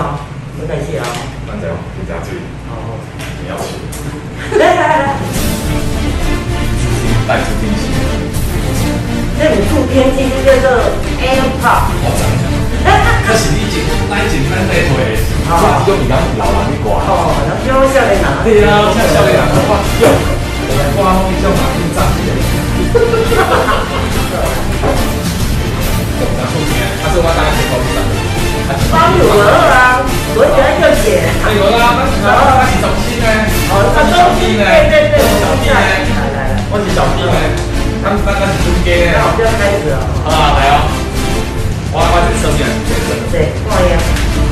哦，不客气啊。咱就比较注意，哦。你要去。来来来，来自天气。这你住天气就叫做 AirPod。我知影。可是你前咱前咱那回，哦这种比较老人的歌。哦，然后就少年人。对啊，像少年人的话，用，我讲迄种嘛，很早的。哈哈哈！那出钱，他是我当然是高级的。帮有了啊，我喜欢就写。哎有啦，那是那是小弟呢，哦，我是小弟呢，对对对，小弟呢，来来来，我是小弟呢，他们那那是中间呢。那我就要开始了。啊，来哦，我我是侧面，对，挂呀。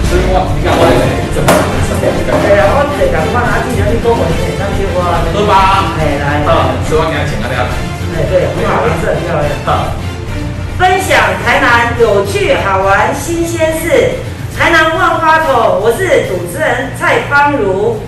所以我你看我这怎么侧面？对啊，我这赶快拿起来去跟我写上去我。喝吧。哎来。啊，所以我给他请大家。哎对，很好，颜色很漂亮。好。分享台南有趣好玩新鲜事，台南万花筒，我是主持人蔡芳如。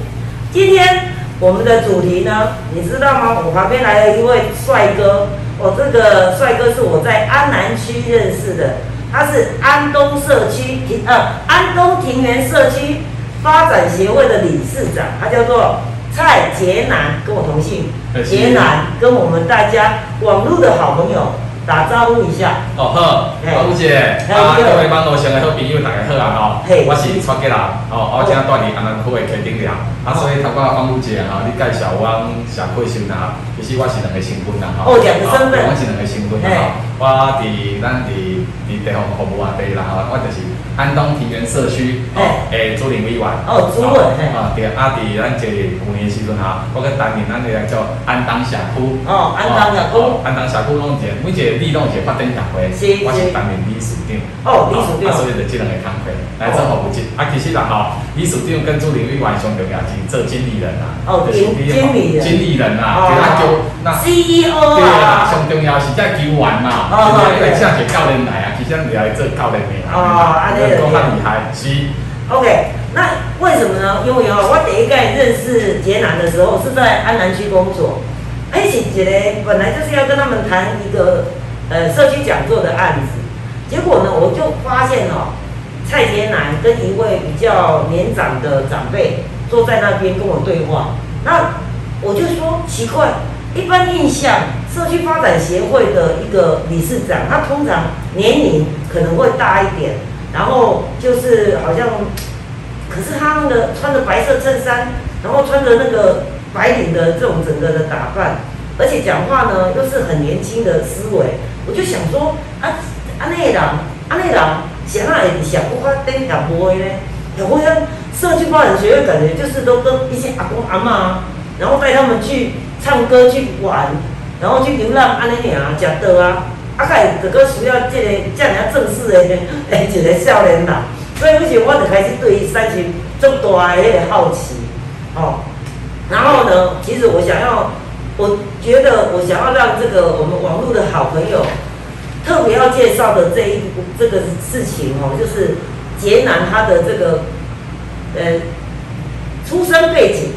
今天我们的主题呢，你知道吗？我旁边来了一位帅哥，哦，这个帅哥是我在安南区认识的，他是安东社区庭呃安东庭园社区发展协会的理事长，他叫做蔡杰南，跟我同姓，杰南跟我们大家网络的好朋友。打招呼一下。哦好，芳如姐，啊各位网络上的好朋友大家好啊吼，我是蔡吉人，哦，我今仔住伫安南区的溪顶了，啊所以透过芳如姐啊，你介绍我社会新人，其实我是两个身份啦吼。哦，两个身份。我是两个身份啦吼，我伫咱伫伫地方服务啊地啦吼，我就是安东平原社区哦诶主任委员。哦，主任。哦，对，啊伫咱这旧年时阵吼，我去担任咱个叫安东社区。哦，安东社区。安东社区拢一每一个。你拢是发展协会，我是担任理事长。哦，理事长。啊，所以就即两个工作来做服务职。啊，其实啦吼，理事长跟助理委员上重要是做经理人啦。哦，经经理人。经理人啊，叫那 CEO 啊。对啊，上重要是在球员嘛。教练来啊，其实你来做教练的啊。哦，安尼就。讲较厉害，是。OK，那为什么呢？因为哦，我第一个认识杰南的时候是在安南区工作，而且一个本来就是要跟他们谈一个。呃，社区讲座的案子，结果呢，我就发现哦，蔡杰南跟一位比较年长的长辈坐在那边跟我对话，那我就说奇怪，一般印象社区发展协会的一个理事长，他通常年龄可能会大一点，然后就是好像，可是他的穿着白色衬衫，然后穿着那个白领的这种整个的打扮，而且讲话呢又是很年轻的思维。我就想说，啊，阿内人，安内人，想啊会想不发灯也不会呢，也会像社区发展学院感觉就是都跟一些阿公阿妈，然后带他们去唱歌去玩，然后去流浪安尼尔食倒啊，啊，开这个需要这个这样正式的诶一个少年人，所以为什我就开始对三群足大的迄个好奇，哦，然后呢，其实我想要。我觉得我想要让这个我们网络的好朋友特别要介绍的这一这个事情哦，就是杰南他的这个呃出生背景，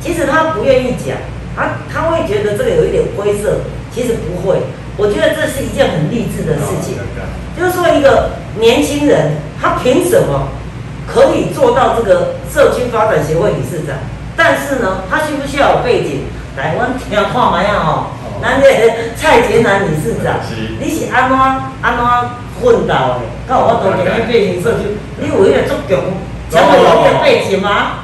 其实他不愿意讲，他他会觉得这个有一点灰色，其实不会。我觉得这是一件很励志的事情，就是说一个年轻人他凭什么可以做到这个社区发展协会理事长？但是呢，他需不需要有背景？来，阮听看卖啊吼，咱这蔡杰南理事长，你是安怎安怎奋斗的？到我当年去变成社区，你有迄个足强，强有迄个背景吗？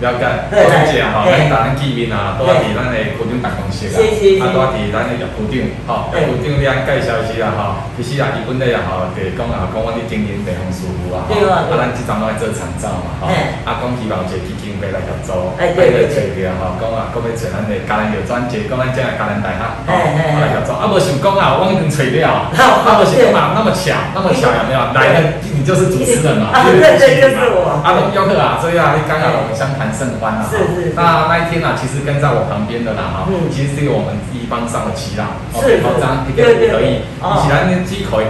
了解，多谢吼，咱咱见面啊，都伫咱的区长办公室啊，啊，都伫咱的叶区长，吼，叶区长你安介绍一下吼，其实啊，基本来啊吼，就是讲啊，讲阮伫经营地方事务啊，啊，咱即阵拢爱做长照嘛，吼，啊，讲希望一个基金会来合作，哎，对对对，找吼，讲啊，讲要找咱的家人药专节，讲咱这个家人大学，吼，来合作，啊，无想讲啊，我已经找了，啊，无想讲嘛，那么巧，那么巧有没有？来的你就是主持人嘛，对对对，就是我，啊，邀客啊，所以啊，你刚刚我们相谈。甚欢啦！是是。那那一天呢，其实跟在我旁边的啦哈，其实是我们一帮上的旗啦，是。好，这样一个可以。起来那几口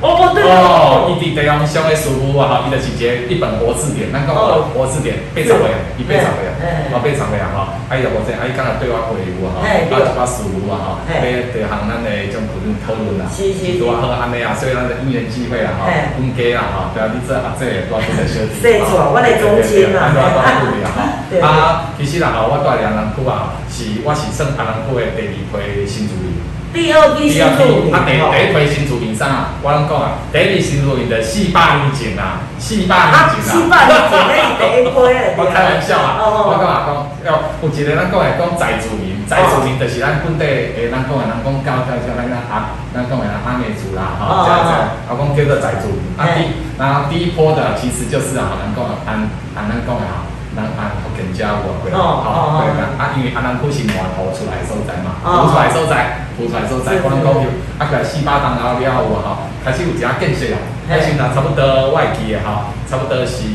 哦，对哦，伊伫地方上的师傅啊，吼，伊就是一个一本活字典，咱讲活字典八十个，伊八十个，哦，八十个啊，吼，啊，伊就无这，啊，伊刚才对我回复啊，吼，啊，一寡师傅啊，吼，要着向咱的种讨论讨论啦，是是，拄啊好安尼啊，所以咱的因缘机会啊，吼，分家啊，吼，对啊，你这啊这多做点小弟，没错，我来中间啊，多多鼓励啊，哈，啊，其实啦，吼，我住两人区啊，是我是算阿人区的第二批新住民。第二批新住民，啊，第第一批新住民啥啊？我拢讲啊，第一批新住民的四百年前啊，四百年前啊，四百年前第一批啊。我开玩笑啊，我讲啊讲，要有一个咱讲的讲在住民，在住民就是咱本地诶，咱讲的咱讲教教教咱阿，咱讲的阿美族啦，吼，这样子，我讲叫做在住民。啊第，然后第一波的其实就是啊，咱讲按按咱讲的哈。咱按福建遮有过来，吼，对个，啊，因为安南区是外头出来所在嘛，浮出来所在，浮出来所在，我讲就，啊，过来四百栋后了有吼，开始有一下建设啊，迄时阵差不多外记的吼，差不多是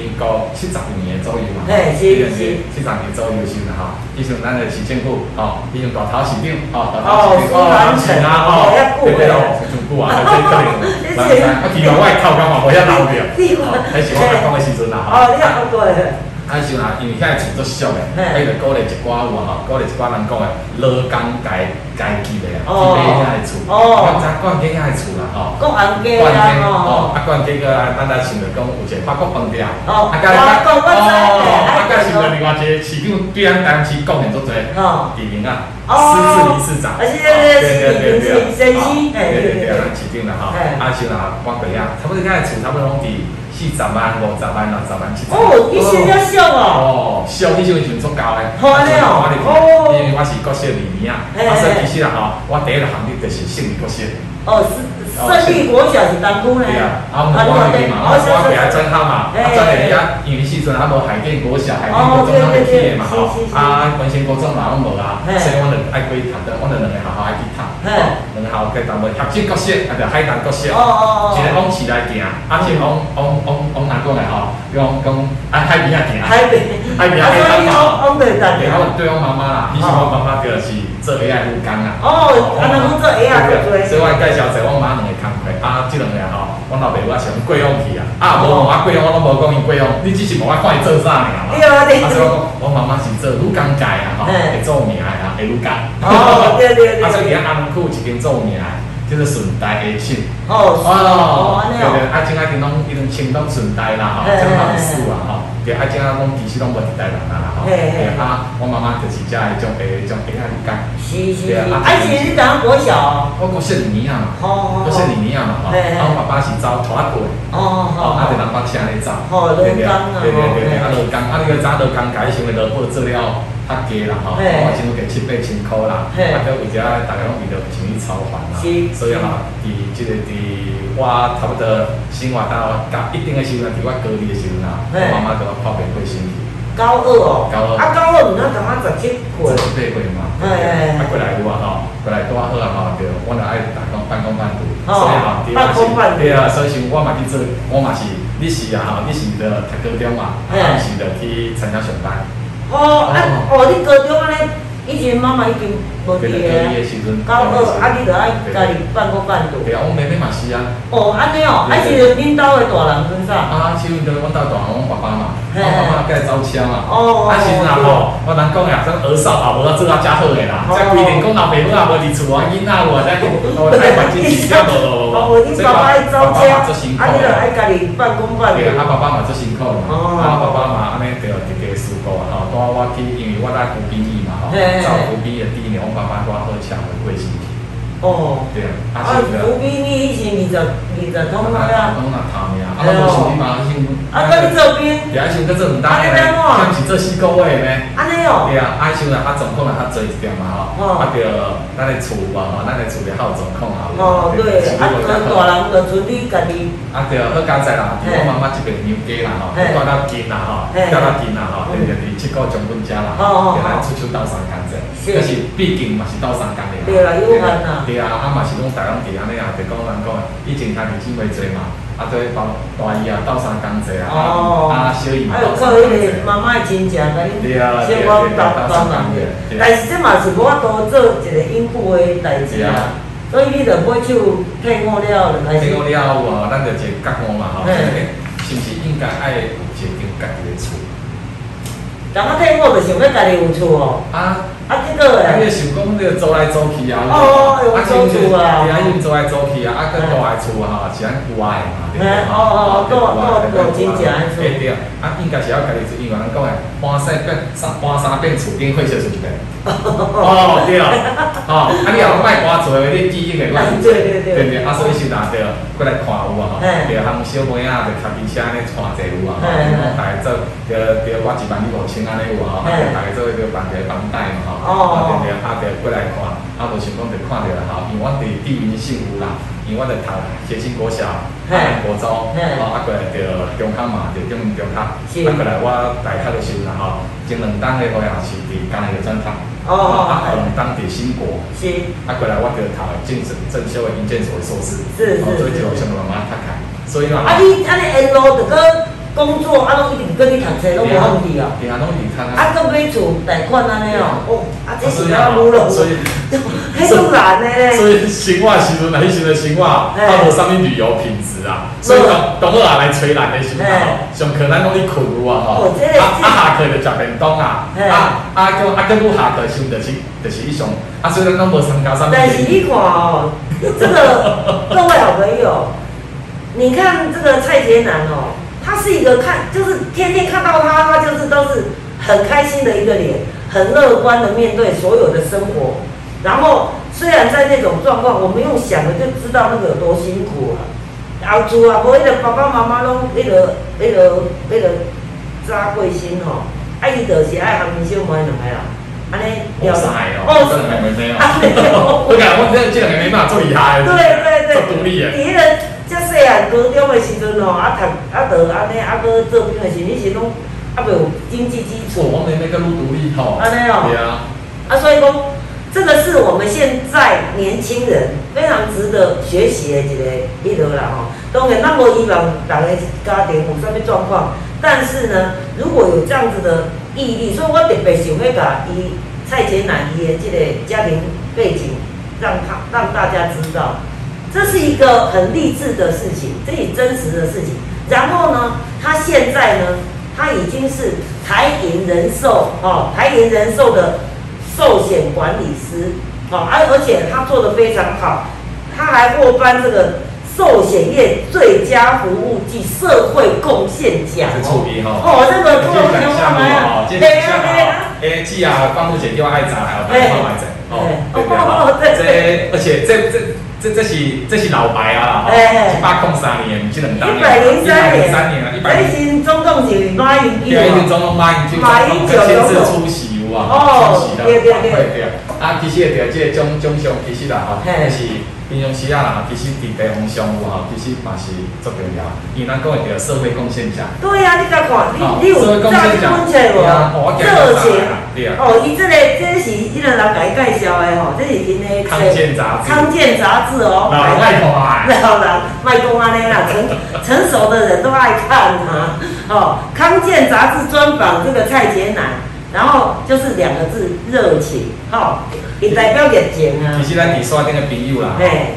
民国七十年左右嘛，嘿，是是，七十年左右时阵吼，以前咱的市政府，哦，以前大头市长，哦，大头哦，南城啊，吼，对对啊，最可能，啊，其实我靠讲嘛，我要老了，吼，迄是我讲的时阵啦，吼，你。啊，是啦，因为遐个厝足俗诶，啊，伊着鼓励一寡有啊，鼓励一寡人讲诶，老工家家己诶啊，去买遐个厝，我知关起遐个厝啦，吼，国安街啊，哦，啊，关起个，咱来想着讲有一个法国饭店，哦，啊，甲哦，啊，甲想着另外一个市长对咱台市贡献足侪，哦，地名啊，狮子理事长，啊，是对对对对，先生，对对对，咱市长啦，吼，啊，像啦，关过遐，差不多遐个厝差不多拢伫。四十万、五十万、六十万、七十万。哦，以前较俗哦。哦，俗，以前就足高诶。好安尼哦。哦。因为我是国小里面啊，啊，所以其实啦吼，我第一个行业就是胜利国小。哦，是胜利国小是当初呢。对啊，啊，我们我去嘛，我我比较专好嘛，啊，专人家因为时阵还无海淀国小、海淀国中那个去的嘛吼，啊，文心国中嘛拢无啊，所以我就爱过去读的，我就两个学校爱去读。两个校计淡薄，合适国小，啊，就海南国小，一个往市内行，啊，一个往往往往南讲来吼，讲讲啊海边啊行，海边，海边啊海边嘛，往对站。然后对我妈妈啦，以前我妈妈就是做 AI 护工啊。哦，啊，那讲做 AI 护工。所以我介绍者，我妈两个工课，啊，即两个吼，我老爸我是用贵用去啊，啊，无问我贵用，我拢无讲伊贵用，你只是问我看伊做啥尔嘛。对啊，对。啊，所以我我妈妈是做女工界啊，吼，会做名的啊，会女工。哦，对对 对。啊，所以阿门库一间做名。就是顺带的姓哦哦，对对，啊，正啊，听拢伊拢称拢顺带啦吼，真好事啊吼，对，啊，正啊，拢其实拢无一代人啦吼，对啊，我妈妈就是遮迄种诶，种诶，啊，理解，是是是，啊，而且是咱国小，我国小二年啊嘛，国小二年啊嘛吼，啊，我爸爸是走拖拉机，哦哦，啊，就人把车咧走，对对对对对，啊，落工，啊，你个早劳工改成为劳保资料。较低啦吼，我一路给七八千箍啦，啊，搁为遮大家拢遇到钱去操烦啦，所以吼，伫即个伫我差不多生活到到一定的时阵，伫我高二的时阵啦，我妈妈给我破病过身体。高二哦，高二，啊高二毋通感觉十七岁，十八岁嘛，啊过来有啊吼，过来拄啊好啊吼，着我着爱打工半工半读，所以吼，半工半读，对啊，所以像我嘛去做，我嘛是，你是啊吼，你是着读高中嘛，啊是着去参加上班。哦，啊，哦，你高中安尼，以前妈妈已经无伫个，高二，啊，你着爱家己半工半读。对啊，我妹妹嘛是啊。哦，安尼哦，啊是恁兜的大人分啥？啊，像着阮兜大人，阮爸爸嘛，我爸爸过来走车嘛。哦。啊，时阵啊吼，我人讲啊，咱儿少啊，无要做啊遮好诶啦，再规定讲老爸母啊无伫厝啊，囡仔有啊，再我太环境比较无。哦，你爸爸爱走车，啊，你着爱家己办公办读。对啊，爸爸嘛做辛苦嘛，啊，爸爸嘛安尼着一个事故啊，吼。我我去，因为我在湖边义嘛吼，走湖边的第一年，我爸爸我好抢的贵身体。哦，对啊，啊，湖边义以前二十二十通啊，通啊头名，啊，我做兄弟嘛，先。啊，跟你这边。对啊，像搁做唔单咧，像是做四个位咩？安尼哦。对啊，啊，像啦，啊，总控啦，较做一点嘛吼，啊，着咱的厝嘛吼，咱的厝着较有总控啊。哦，对，啊，大人着剩你家己。啊，对，好加在啦，我妈妈这边娘家啦吼，带到近啦吼，带到近啦吼，对对对，七个将军家啦，原来出手斗三工者，可是毕竟嘛是斗三工的。对啦，有限啦。对啊，啊嘛是讲大拢伫安尼啊，就讲人讲，以前家己姊妹多嘛，啊对包大姨啊斗三工者啊，啊小姨嘛斗三工者。妈妈的亲戚，甲你小我斗斗三工者，但是这嘛是我多做一个应付的代志啊。所以你着买手配好了，配好了哦，咱着一个角度嘛吼，是毋是应该爱有一间家己的厝？人啊，配好着想要家己有厝哦。啊。啊，这个诶，啊，你想讲你走来走去啊，哦，有租厝啊，对啊，因走来走去啊，啊，佮大诶厝啊，是安户外嘛，对不哦哦，多多多真正安厝。对对啊，啊，应该是要家己住，因为咱讲诶，搬三变三搬三变厝顶会少出一个。哦，对啊，哦，啊，你后摆搬厝诶，你记忆会乱。对 对对。对对，啊，所以是哪对。啊？过来看有啊，吼，对啊，含小妹啊，着开汽车安尼带者有啊，吼，讲大家做，着着我一万你五千安尼有啊，吼，大家做着办个房贷嘛，吼。哦，对对，啊，着过来看，啊，无想讲着看着啦，吼，因为我伫地名性有啦，因为我着读协兴国小、海南国中，哦，啊，过来着中康嘛，着中中康，啊，过来我大学着是啦，吼，前两档的我也是伫江南的专堂，哦，啊，后两档伫新国，是，啊，过来我着读建设政修的营建所的硕士，是是，所以就想慢慢读开，所以嘛，啊，你安尼沿路着个。工作啊，拢一定跟你读册，拢无问题啊。对啊，拢一定读啊。啊，搁买厝贷款安尼哦，哦，啊，这是要路了，所以，迄种难的咧。所以生活时阵，迄时的生活，啊，无啥物旅游品质啊。所以讲，同学来吹咱的时候，上课咱拢咧困有啊吼。啊啊，下课就食便当啊。啊啊，叫啊，叫你下课时就是就是一上，啊，所以咱拢无参加啥物。但是你看哦，这个各位好朋友，你看这个蔡杰南哦。他是一个看，就是天天看到他，他就是都是很开心的一个脸，很乐观的面对所有的生活。然后虽然在那种状况，我们用想的就知道那个有多辛苦啊。后厝啊，无迄个爸爸妈妈拢迄个、迄个、迄个扎贵心吼，啊伊就是爱含小妹两个啦，安尼。好晒哦，真的妹妹哦。我讲我这这两个妹妹做厉害，对对对，做独立的。遮细汉高中的时阵吼，啊读啊读安尼啊搁做兵的时，你是拢啊未有经济基础。我们那个路独立吼。安尼哦。对啊。啊，所以讲，这个是我们现在年轻人非常值得学习的一个一个啦吼。当然，那么希望大家家庭有啥物状况，但是呢，如果有这样子的毅力，所以我特别想要甲伊蔡杰南伊的这个家庭背景，让他让大家知道。这是一个很励志的事情，这是真实的事情。然后呢，他现在呢，他已经是台银人寿哦，台银人寿的寿险管理师哦，而而且他做的非常好，他还获颁这个寿险业最佳服务暨社会贡献奖哦。哦，这个做的项目哦，对啊对啊。诶，记啊，帮助姐又爱查，还有帮忙买者哦，对 对，这而且这这。这这是这是老牌啊，一百零三年，不是两当年，一百零三年啊，一百零总统是马英九，对，总统马英九，马英九亲自出席哇，出席的，对对对，啊，其实也对，这种种项其实啦，哈，是。平常时啊啦，其实伫地方上有吼，其实嘛是足重要。因为咱讲的叫社会贡献奖。对啊，你甲看，你你有在分册无？热情。哦，伊这个这是伊个人甲伊介绍的吼，这是因的康健杂志。康健杂志哦。老人爱看。老人卖公安尼啦，成成熟的人都爱看啊。哦，康健杂志专访这个蔡杰南，然后就是两个字热情，吼。代表热情啊！其实咱伫山顶个朋友啦，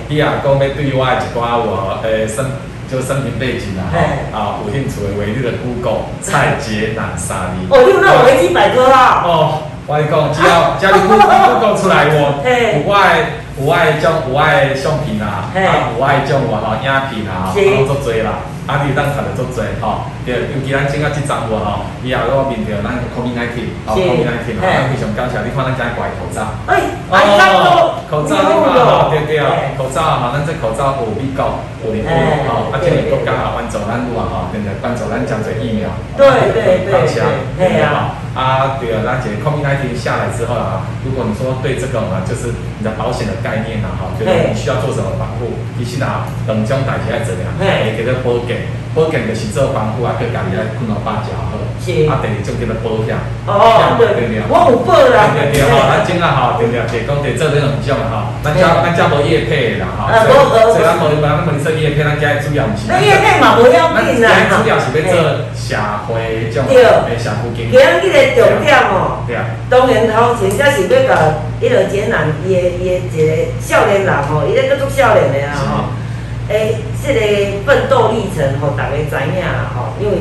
伊也讲要对我一寡我诶生就生平背景啦，啊有兴趣的为你的 Google 蔡杰南沙利。哦，你有那维基百科啦？哦，我讲只要 只要你 Google 出来我，有爱有爱种有爱相片啊，啊有爱种我吼影片啊，拢足多啦。啊，你当看得足多吼，对，尤其咱整个即阵话吼，以后我面对咱 COVID nineteen，哦，COVID nineteen，咱非常感谢你看咱遮挂口罩，哎，哦，口罩你看吼，对对啊，口罩吼，咱这口罩有美国，有日本，吼，啊，这个国家啊，帮助咱有啊，吼，现在帮助咱将这疫苗，对对对，感谢，对啊，啊，对啊，咱这 COVID nineteen 下来之后啊，如果你说对这个嘛，就是你的保险的概念啊，哈，就是你需要做什么保护，其实啊，两种代志要怎样，也给他保给。保健就是做防护啊，佮家己爱困好饱食好。是。啊，第二种叫做保险。哦，对对对。我有保啦。对对对，吼，咱今仔吼，对对，就讲伫做这两种啦吼，咱遮咱遮无叶配啦吼。啊，无无。所以咱无咱无你说叶配，咱遮主要毋是。那叶配嘛无要紧啦。咱主要是要做社会种诶社会经济。今日个重点哦。对啊。当然头前则是要甲迄个简南伊个伊个一个少年人吼，伊咧搁做少年的啊吼。诶，即个奋斗历程吼，大家知影啦吼，因为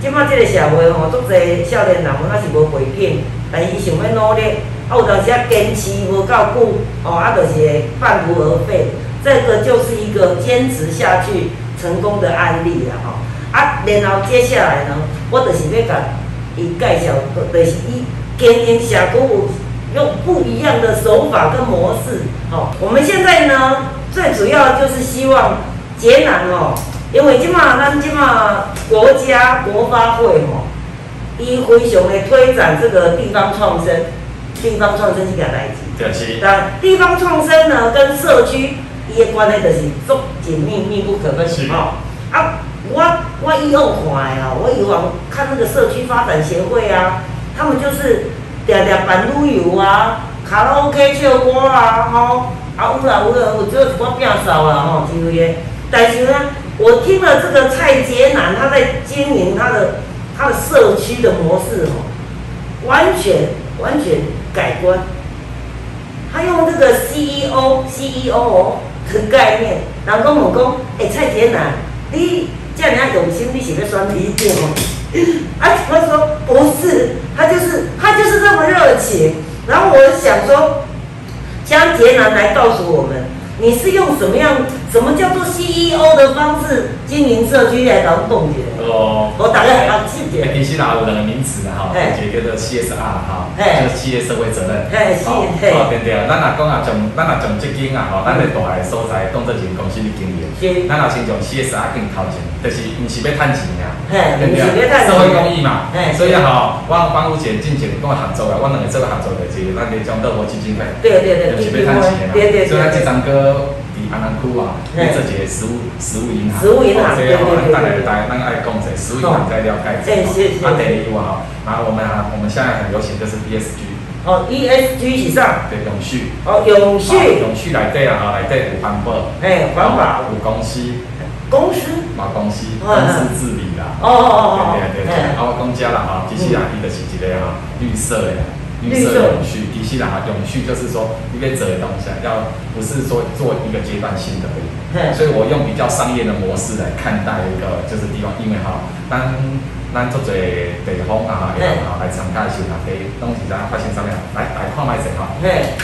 即摆即个社会吼，足侪少年人吼，那是无背景，但伊想要努力，啊有当时啊坚持无够久，哦啊就是会半途而废，这个就是一个坚持下去成功的案例啦吼。啊，然后接下来呢，我就是要甲伊介绍，就是伊经营社区有用不一样的手法跟模式，吼。我们现在呢？最主要就是希望节南哦，因为即马咱即马国家国发会吼，伊非常的推展这个地方创生，地方创生是个代志。对是。但地方创生呢，跟社区伊的关系就是足紧密、密不可分哦。啊，我我以后看的哦，我以往看那个社区发展协会啊，他们就是常常办旅游啊，卡拉 OK 唱歌啊，吼。啊，有啦有啦，我就我变少了吼，因为，但是呢，我听了这个蔡杰南他在经营他的他的社区的模式吼，完全完全改观。他用这个 CEO CEO 的概念，然后跟我讲，哎，蔡杰南，你这样人家用心，你是要选理解哦？啊，他说不是，他就是他就是这么热情。然后我想说。江杰南来告诉我们，你是用什么样？什么叫做 CEO 的方式经营社区来劳动的？哦，我大概好记点。其实哪有两个名词的哈，一个叫做 CSR 哈，就是企业社会责任。好，哦对对，咱若讲啊，从咱若从资金啊，吼，咱咧大个所在当做一个公司去经营。咱若先从 CSR 更头前，就是毋是要趁钱呀，对不对？社会公益嘛。所以吼，我帮吴姐进前跟我合作啊，我两个做个合作的是咱咧种乐活基金会。对对对，是要趁钱的嘛。所以咱这张哥。安南区啊，你这个食物食物银行，食物银行，对对对，大家大家咱爱讲者，食物银行在了解者，啊，第二句话哈，然后我们啊，我们现在很流行就是 ESG，哦，ESG 以上，对，永续，哦，永续，永续来对啊，哈，来对有环保，哎，环保，有公司，公司，嘛公司，公司治理啦，哦哦哦哦，对对对，啊，我讲家啦哈，其实啊，伊就是一个哈，绿色的。绿色永续，其实啦，永续就是说，你可以走的东西，要不是说做一个阶段性的而已。所以我用比较商业的模式来看待一个就是地方，因为哈，当。咱做做地方啊，然后来参加时候，大家拢是在发生啥物啊？来来看卖者吼。嘿，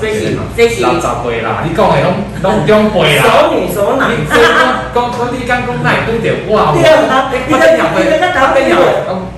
这是这是老十岁啦，你讲的拢拢长辈啦。熟女熟男。所以讲讲讲你讲讲哪拄着我？对啊，你你讲对，他跟讲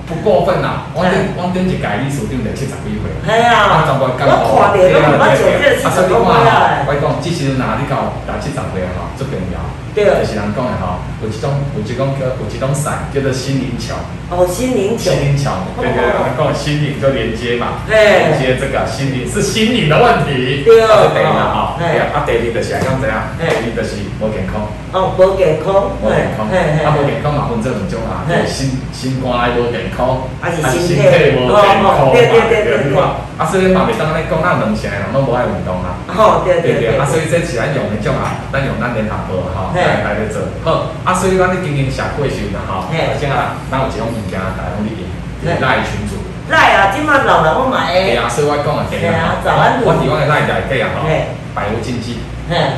不过分啦。我顶我顶一届历史顶着七十几岁。系啊。我看到拢唔捌做这七十几岁啊。我讲，至少哪你到达七十岁吼，最重要。就是人讲的吼，有一种有一种叫有一种伞叫做心灵桥。哦，心灵桥。心灵桥，对对，跟心灵就连接嘛。连接这个心灵是心灵的问题。对啊。对啊哈，对啊，啊第二就是讲怎样？第二就是无健康。哦，无健康。无健康。啊，无健康嘛分这两种啊，心心肝无健康，啊是身体无健康。对对对对。啊，所以嘛，袂当咧讲，咱两成人拢无爱运动啊。哦，对对对。啊，所以这是咱用的种啊，咱用咱联合报哈。来来咧做，好，啊，所以咱咧经营社会时阵吼，而且啊，咱有一种物件，大家拢咧用，赖群主。赖啊，即马老人我买诶。对啊，所以我讲啊，对啊，我伫我诶赖内底啊，吼，百无禁忌。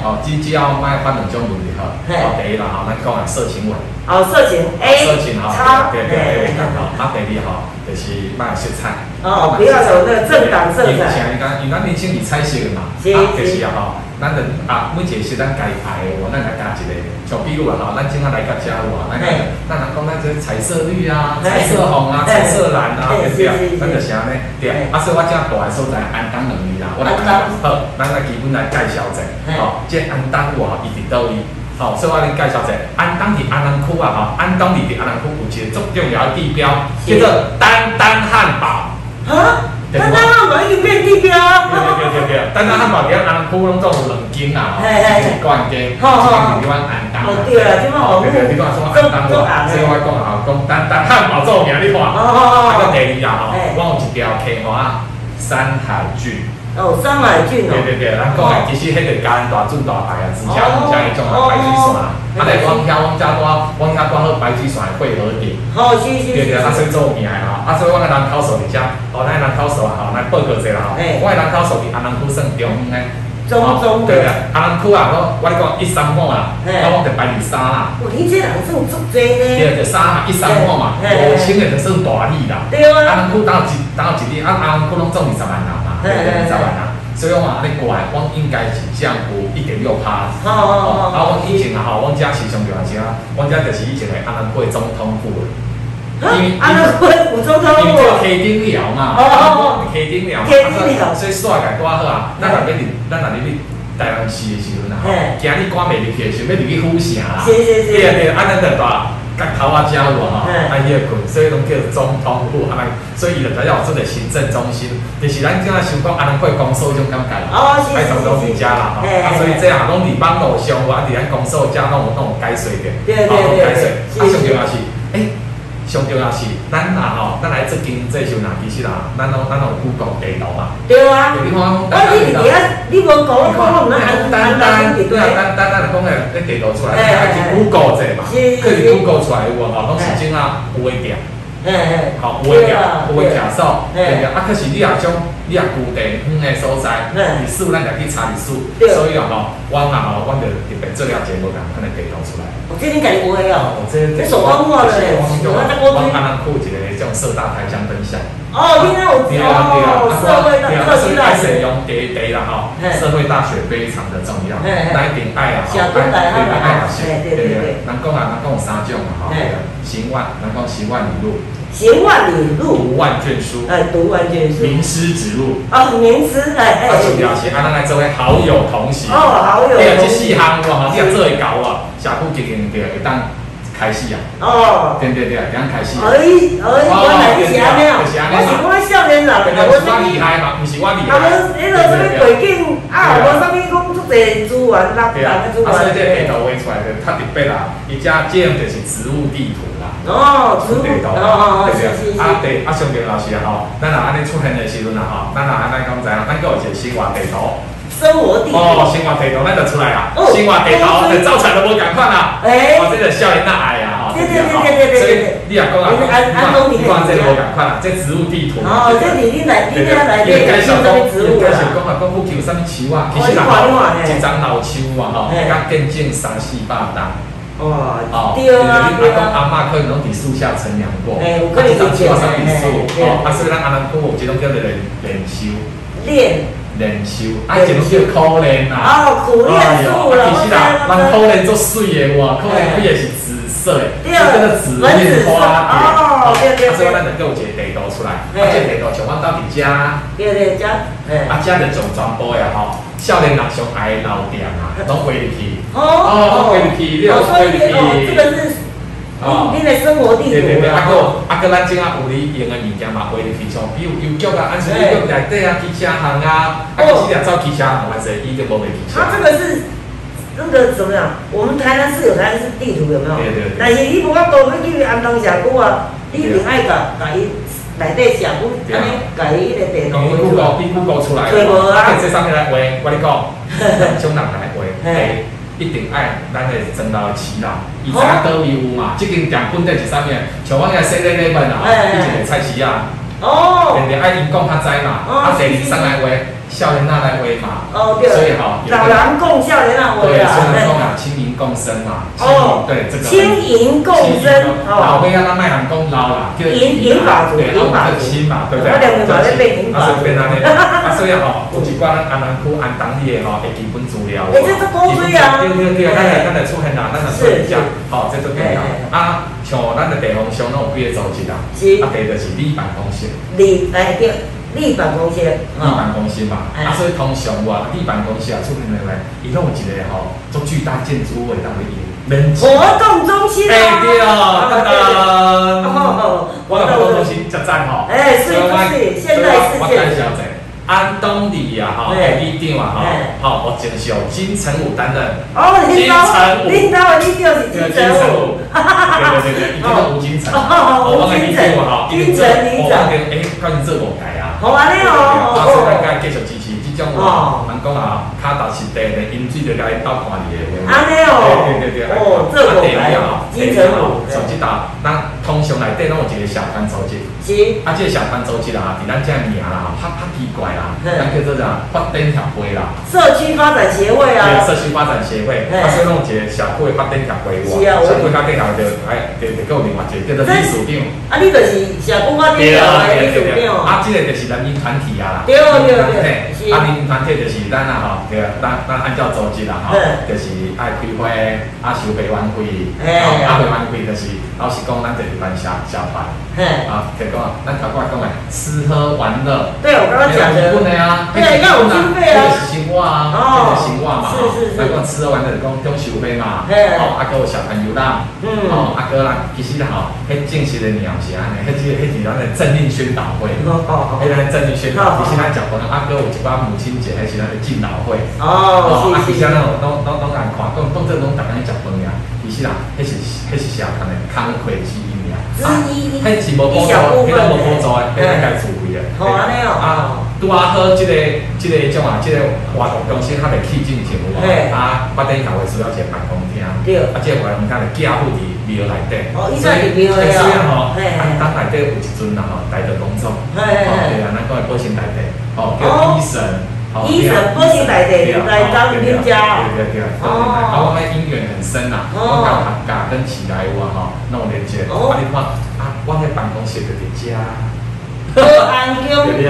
哦，只只要卖发两种问题吼，哦，第一啦，吼，咱讲啊，色情文。哦，色情 A。色情哈，对对对，好，啊，第二吼，就是卖色彩。哦，不要有那个政党色彩。因为像伊讲，因为咱年轻是彩色的嘛，啊，就是啊，吼。咱的啊，每一个是咱该排的，咱来加一个。像比如啊，吼，咱今仔来到遮话，咱咱若讲咱这彩色绿啊，彩色。红啊，彩色蓝啊，对不对？咱就是安尼，对。啊，所以我遮大个所在安当两年啦，我来讲，好，咱来基本来介绍者，好，这安当话伊伫倒位，好，所以我来介绍者，安当伫安南区啊，吼，安当伫伫安南区有一个足重要的地标，叫做丹丹汉堡。哈？丹丹汉堡已经变地标对！对对对对，丹丹汉堡伫安南区拢做两间啦，一罐间，一罐是伫阮安东。哦对啦，即马哦，对对，你讲什么安东话？所以我讲吼，讲单单汉堡做名，你看。哦哦哦。啊，个第二啊吼，我有一条客户山海郡。哦，山海郡哦。对对对，咱讲诶，其实迄个干大准大牌啊，之前之前迄种啊白水线啊，啊来往遐往遮多，往遐多好白水线会合点。好，是是。对对，啊所以做名诶吼，啊所以我个人口数伫遮，哦，咱人口数啊吼，咱报告者啦吼，我个人口数伫安南区算中诶。中中对啊，安南区啊，我我你讲一三五啦，我讲着排二三啦。哦，你这人算足济呢。对，就三嘛，一三五嘛，五千诶就算大利啦。对啊。安南区当一当一日，啊安南区拢总二十万人嘛，对对，二十万人。所以我嘛，你过来，我应该是降有一点六趴。哦哦哦。啊，我以前啊，吼，我家是上重要是啊，我家就是以前的安南贵总统府。因为安南贵有总统府。因为叫黑顶寮嘛。哦哦哦。黑顶寮。黑顶寮。所以煞个多好啊！咱若要入，咱若入去台南市的时阵啊，吼，今日赶袂入去，想要入去府城啦。是是是。对啊对啊，安尼就大。甲头啊，遮有啊，吼，啊伊个群，所以拢叫总统府，啊咪，所以伊就知影做个行政中心，就是咱今仔想讲安尼可以公所种感觉，哦，是是是，拢伫遮啦，吼，啊，所以这样拢伫网络上，啊伫咱公所遮拢有拢有解说的，对对对，解说，啊，上重要是，诶。上重要是，咱啊吼，咱来做经济时呐，其实啦，咱拢咱拢有 Google 地图嘛。对啊。你看，我你伫遐，你无讲，我讲我唔能安单单对啊，单单单来讲诶，迄地图出来，还是 Google 者嘛，可是 Google 出来有无吼，拢是怎啊有诶点。哎哎。好，有诶点，有诶徛数，对啊。啊，可是你啊种。你啊，固定远的所在，历史咱家去查历史，所以啊吼，我啊吼，我就特别做了节目，甲可能地图出来。我这你家己画的哦，这这手工画的嘞，我我安那库一个种色大台江分享。哦，你那有对啊对啊，社会大学大。学用地地啦吼，社会大学非常的重要，来顶爱啊，爱对爱啊，对对对，人讲啊，人讲有三种嘛吼，行万，人讲行万里路。行万里路，读万卷书。哎，读万卷书。名师指路。哦，名师哎哎。啊，重要是啊，咱来做位好友同行。哦，好友。你啊，这四项哇，你啊做会搞啊，下步一定对会当开始啊。哦。对对对，会当开始。哎哎，我来是安尼啊，我是我少年人，我是我厉害嘛，不是我厉害。啊，无迄个什么背景啊，无什么讲出侪资源，哪哪个资源？啊，所以这地图画出来的他特别啦，伊遮这样就是植物地图。哦，植物哦哦哦，是是是。啊地啊，上重要是啊吼，咱若安尼出现的时阵啊吼，咱若安尼讲知影，咱有一个生活地图。生活地图。哦，生活地图咱就出来啦。生活地图，就造出来都无共款啦。哎。哦，这个少年那爱啊吼。对对对对对对。所以你也讲啊，你看这个无共款啦，这植物地图。哦，这你你来，你来来，你介绍讲植物介绍讲啊，讲附近有啥物树啊？其实啦，一丛老树啊吼，甲见证三四百担。哇，对啊，对啊。阿妈可能拢伫树下乘凉过，哎，我可以理解。啊，所以咱阿南区有一种叫做练练修。练。练修，啊，一种叫苦练啊。哦，苦练树啦。其实啦，咱苦练做水的哇，苦练不也是紫色的，就这个紫面花。哦，对对对。所以咱能够有一个地图出来，啊，这地图像我到伫遮。对对，遮。啊，遮就从全部呀吼。少年人上爱的老店啊，拢回入去。哦哦，回入去，你。这个是哦，你的生活地图。对对对，啊个啊个，咱即啊有你用的物件嘛，回入去像比如邮局啊，安顺邮局内底啊，汽车行啊，啊其实也走汽车行，还是伊就无卖汽车。它这个是那个怎么样？我们台南市有台南市地图有没有？对对对。但是伊无法度要去安东社区啊，你另爱甲甲伊。内底社区，安尼家伊个地图，你 Google，你 Google 出来，啊，这上面来画，我你讲，从人来画？诶，一定爱咱个争到起啦，伊知影倒位有嘛？即间店本地是啥物？像我遐西咧咧问啊，伊就个菜市啊，哦，人哋爱因讲较知嘛，啊，第二上来画。少年那来回嘛，所以哈，老人共少年那回啊，对，所以讲啊，亲民共生嘛，哦，对，这个亲民共生，老辈要他卖人功劳啦，银银发族，银发族。亲嘛，对不对？啊，所以变安尼，啊，所以吼，有一寡咱安南区安当地的吼，会基本资料，哎，这是古水啊，对对对，咱来咱来出现啦，咱来做一下，好，这都变啦，啊，像咱的地方上拢有几个组织啦，啊，第就是立办公室，立，哎对。立办公室，立办公室嘛，啊，所以通常话立办公室啊出现来，伊拢有一个吼，做巨大建筑物当的用活动中心啊！哎对哦，等等，我的活动中心真赞 吼！哎，是是，现在是现在。安东里呀，哈，哎，李长啊，哈，好，我接受金城武担任。哦，金城武，领导，你就是金城武，哈哈哈哈对对对，一定要吴金城。哦，吴金城，金城李长，哎，快点做我改啊。好安尼哦，到时候大家继续支持，即种话，人讲啊，卡达是地的，因水就该倒看你的。安尼哦，对对对，哦，这我改啊，金城武，手机打，那通常内底拢有一个小班组织。是。啊，这个小班组织啦，伫咱遮名啦，拍拍奇怪啦，咱叫做啥？发展协会啦。社区发展协会啊。对，社区发展协会，啊，所以弄一个社会发展协会哇。是啊，社会发展协会就哎，就就有另外一个叫做秘书长。啊，你就是社区发展协会秘书长。啊，这个就是咱民团体啊。对对对。啊，人民团体就是咱啊吼，对，咱咱按照组织啦吼，就是爱开会，啊收会员费，啊会员费就是老实讲，咱就是办下下班。啊，提讲啊，咱头过来讲诶，吃喝玩乐，对我刚刚讲的，对，要有经费啊，是生活啊，哦，生活嘛，是是是，讲吃喝玩乐讲中收费嘛，哦，啊，有小朋友啦，嗯，哦，阿哥啦，其实啦吼，迄正式的鸟是安尼，迄是迄是咱的政令宣导会，哦哦，迄个政令宣导，其实咱讲可能啊哥有一寡母亲节，还是咱的敬老会，哦，啊，其实拢拢拢拢爱看，讲讲这拢逐间食饭呀，其实啦，迄是迄是社团的康会之一。啊，迄是无补助，迄个无补助诶，迄个该付费诶。好安尼哦。啊，拄啊好，即个即个种啊，即个活动中心较袂起进前有无？啊，发展协会需要一个办公厅。对。啊，即个办公厅咧架布伫庙内底。哦，伊在伫庙诶哦。所以吼，内底有一尊啦吼，台德工作。嘿嘿嘿。对啊，咱讲诶保险内底，哦，叫医生。医生保险内底来当兵家哦。对对对。哦。啊，我们姻缘很深呐，我甲客家跟起来有啊吼，弄连接。哦。啊，你看啊。我在办公室就伫遮，保安宫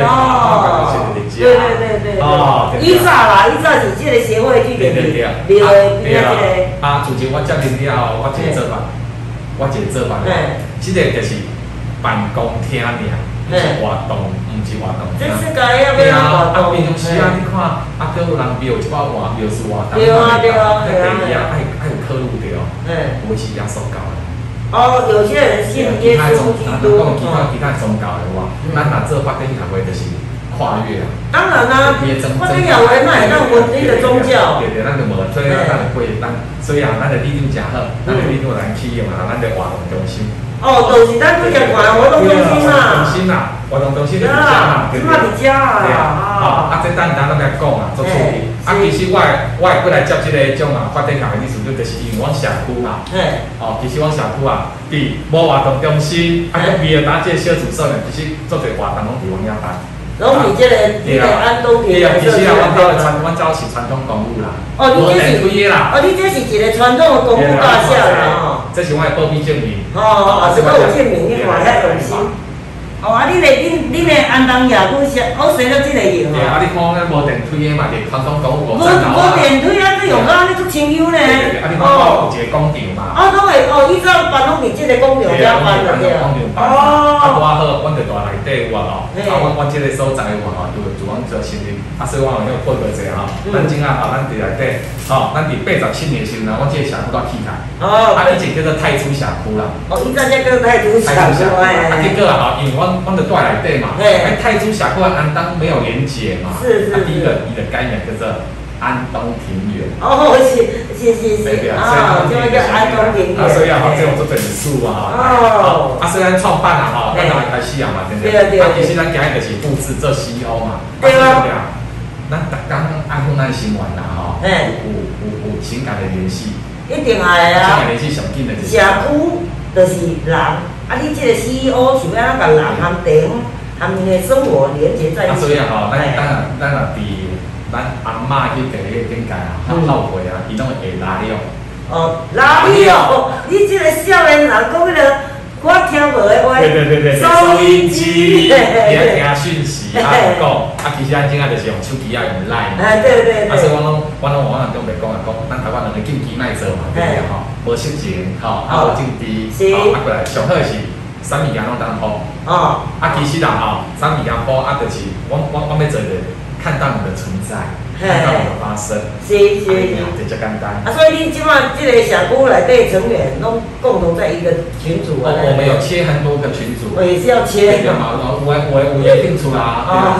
哦，对对对对哦，依早啦，依早是这个协会去的，对对对，对啊，啊，自从我接任了，我即个做法，我即个做法，这个就是办公厅尔，不是活动，毋是活动。这世界要不要活动？啊，平常时啊，你看，啊，搁有人标一包活，标是活动，对啊对啊，对啊，爱爱有客路对哦，嗯，维持压缩高。哦，有些人信耶稣基督，讲其他其他宗教的话，咱拿这发展协会就是跨越啊。当然啦，发展协会那也当文明的宗教。对对，咱就无，所以咱就会咱，所以啊，咱的力度加好，咱的力度来企业嘛，咱的活动中心。哦，就是咱不讲活动中心嘛。中心啦，活动中心的家嘛，对不对？对啊，好，啊，这等咱那边讲啊，做处理。啊，其实我我会过来接这个种啊发展协会意思，就是因为阮社区嘛，哦，其实阮社区啊，伫无活动中心，啊，个未打这小组所呢，其实做侪活动拢伫阮遐办。然后你这个你个安东对啊其实啊，阮兜传，阮走是传统公寓啦，哦，你这是哦，你这是一个传统的公寓大厦啦，吼。这是我的保密证明。哦，啊，是保密证明，你看遐用心。哦，啊，你嘞，恁恁嘞安东夜古是好生了即个用哦。对啊，你看迄无电梯的嘛，电传统公寓无电无电梯啊，你用到安尼足清幽呢。啊，你看有一个工厂嘛。啊，拢会哦，伊只办拢伫即个工厂遐办的对。哦。啊，我好，阮就住内底有啊吼。啊，阮阮即个所在有啊吼，就就阮做新人。啊，所以我有迄个报告者吼。咱正啊吼，咱伫内底，吼，咱伫八十七年时阵，阮即个社区都起来。哦。啊，以前叫做太初社区啦。哦，伊在这个太初社区。啊，结果啊吼，因为阮阮就住内底。嘛，哎，泰铢峡谷安东没有连接嘛，是是，第一个一个概念叫做安东平原。哦，是是是是，啊，就叫安东平原。啊，所以啊，好，这种做整数啊，哦，啊，虽然创办了哈，但还还需要嘛，对不对？对对。啊，其实咱今日就是复制做 CEO 嘛，对啊。咱逐刚安丰咱新闻啦，哈，哎，有有有情感的联系，一定爱啊。情感联系上紧的就是。社区就是人，啊，你这个 CEO 想要甲人含定。他们的生活连接在一起。啊，所以吼，咱当然咱啊伫咱阿嬷去第一点解啊，后悔啊，伊拢会拉了。哦，拉了！你这个少年人讲迄个，我听无的话。对对对对。收音机，听 听讯息啊，讲啊，其实咱今仔就是用手机啊，用 Line。哎，对对对。啊，所以我拢我拢往人中袂讲啊，讲咱台湾人的经济卖做嘛，对不对吼？无心情，吼，啊无政治，啊过来上好是。啥物件拢当好，啊，啊，其实啦吼，啥物件好啊，就是我我我要做的，看到你的存在，看到你的发生，是是是，比较简单。啊，所以你今晚即个社区内底成员拢共同在一个群组啊。我们有切很多个群组。我也是要切。对嘛，我我我我也定出啦。啊，啊，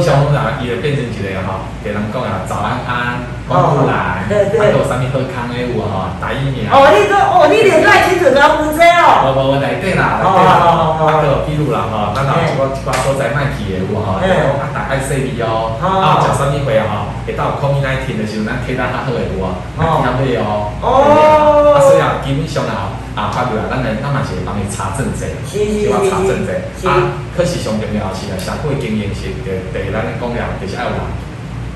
小红啊，也变成一个哈，给人讲啊，早安安。公布来，对对，还有啥物好康的有吼，打疫苗。哦，你说哦，你连在群组都要负责哦。无无问题，对啦，对啦。啊，个比如啦吼，咱若一寡一寡所在卖去的有吼，就讲啊，大概说你哦，啊，食啥物货吼，会到空运来停的时候，咱体咱较好诶有哦，啊，听会哦。哦。啊，所以啊，基本上啊，啊，发表啊，咱来咱嘛是会帮你查证者，是要查证者。啊，可是上重要是啊，社会经验是对对咱讲了，就是爱有人。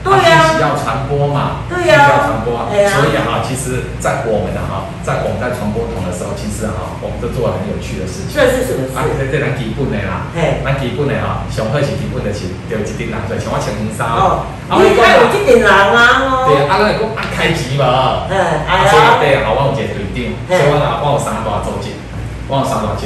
对呀，信息要传播嘛，对呀，要传播啊，所以哈，其实，在我们的哈，在我们在传播筒的时候，其实哈，我们都做了很有趣的事情。这是什么事？啊，这这咱基本的啦，嘿，咱基本的哈，上好是基本的是有一顶人，所以像我穿婚纱哦。你还有一顶人啊？对，啊，咱讲啊开钱嘛，嗯，所以对啊，我有一个队长，所以我啊，我有三大组织。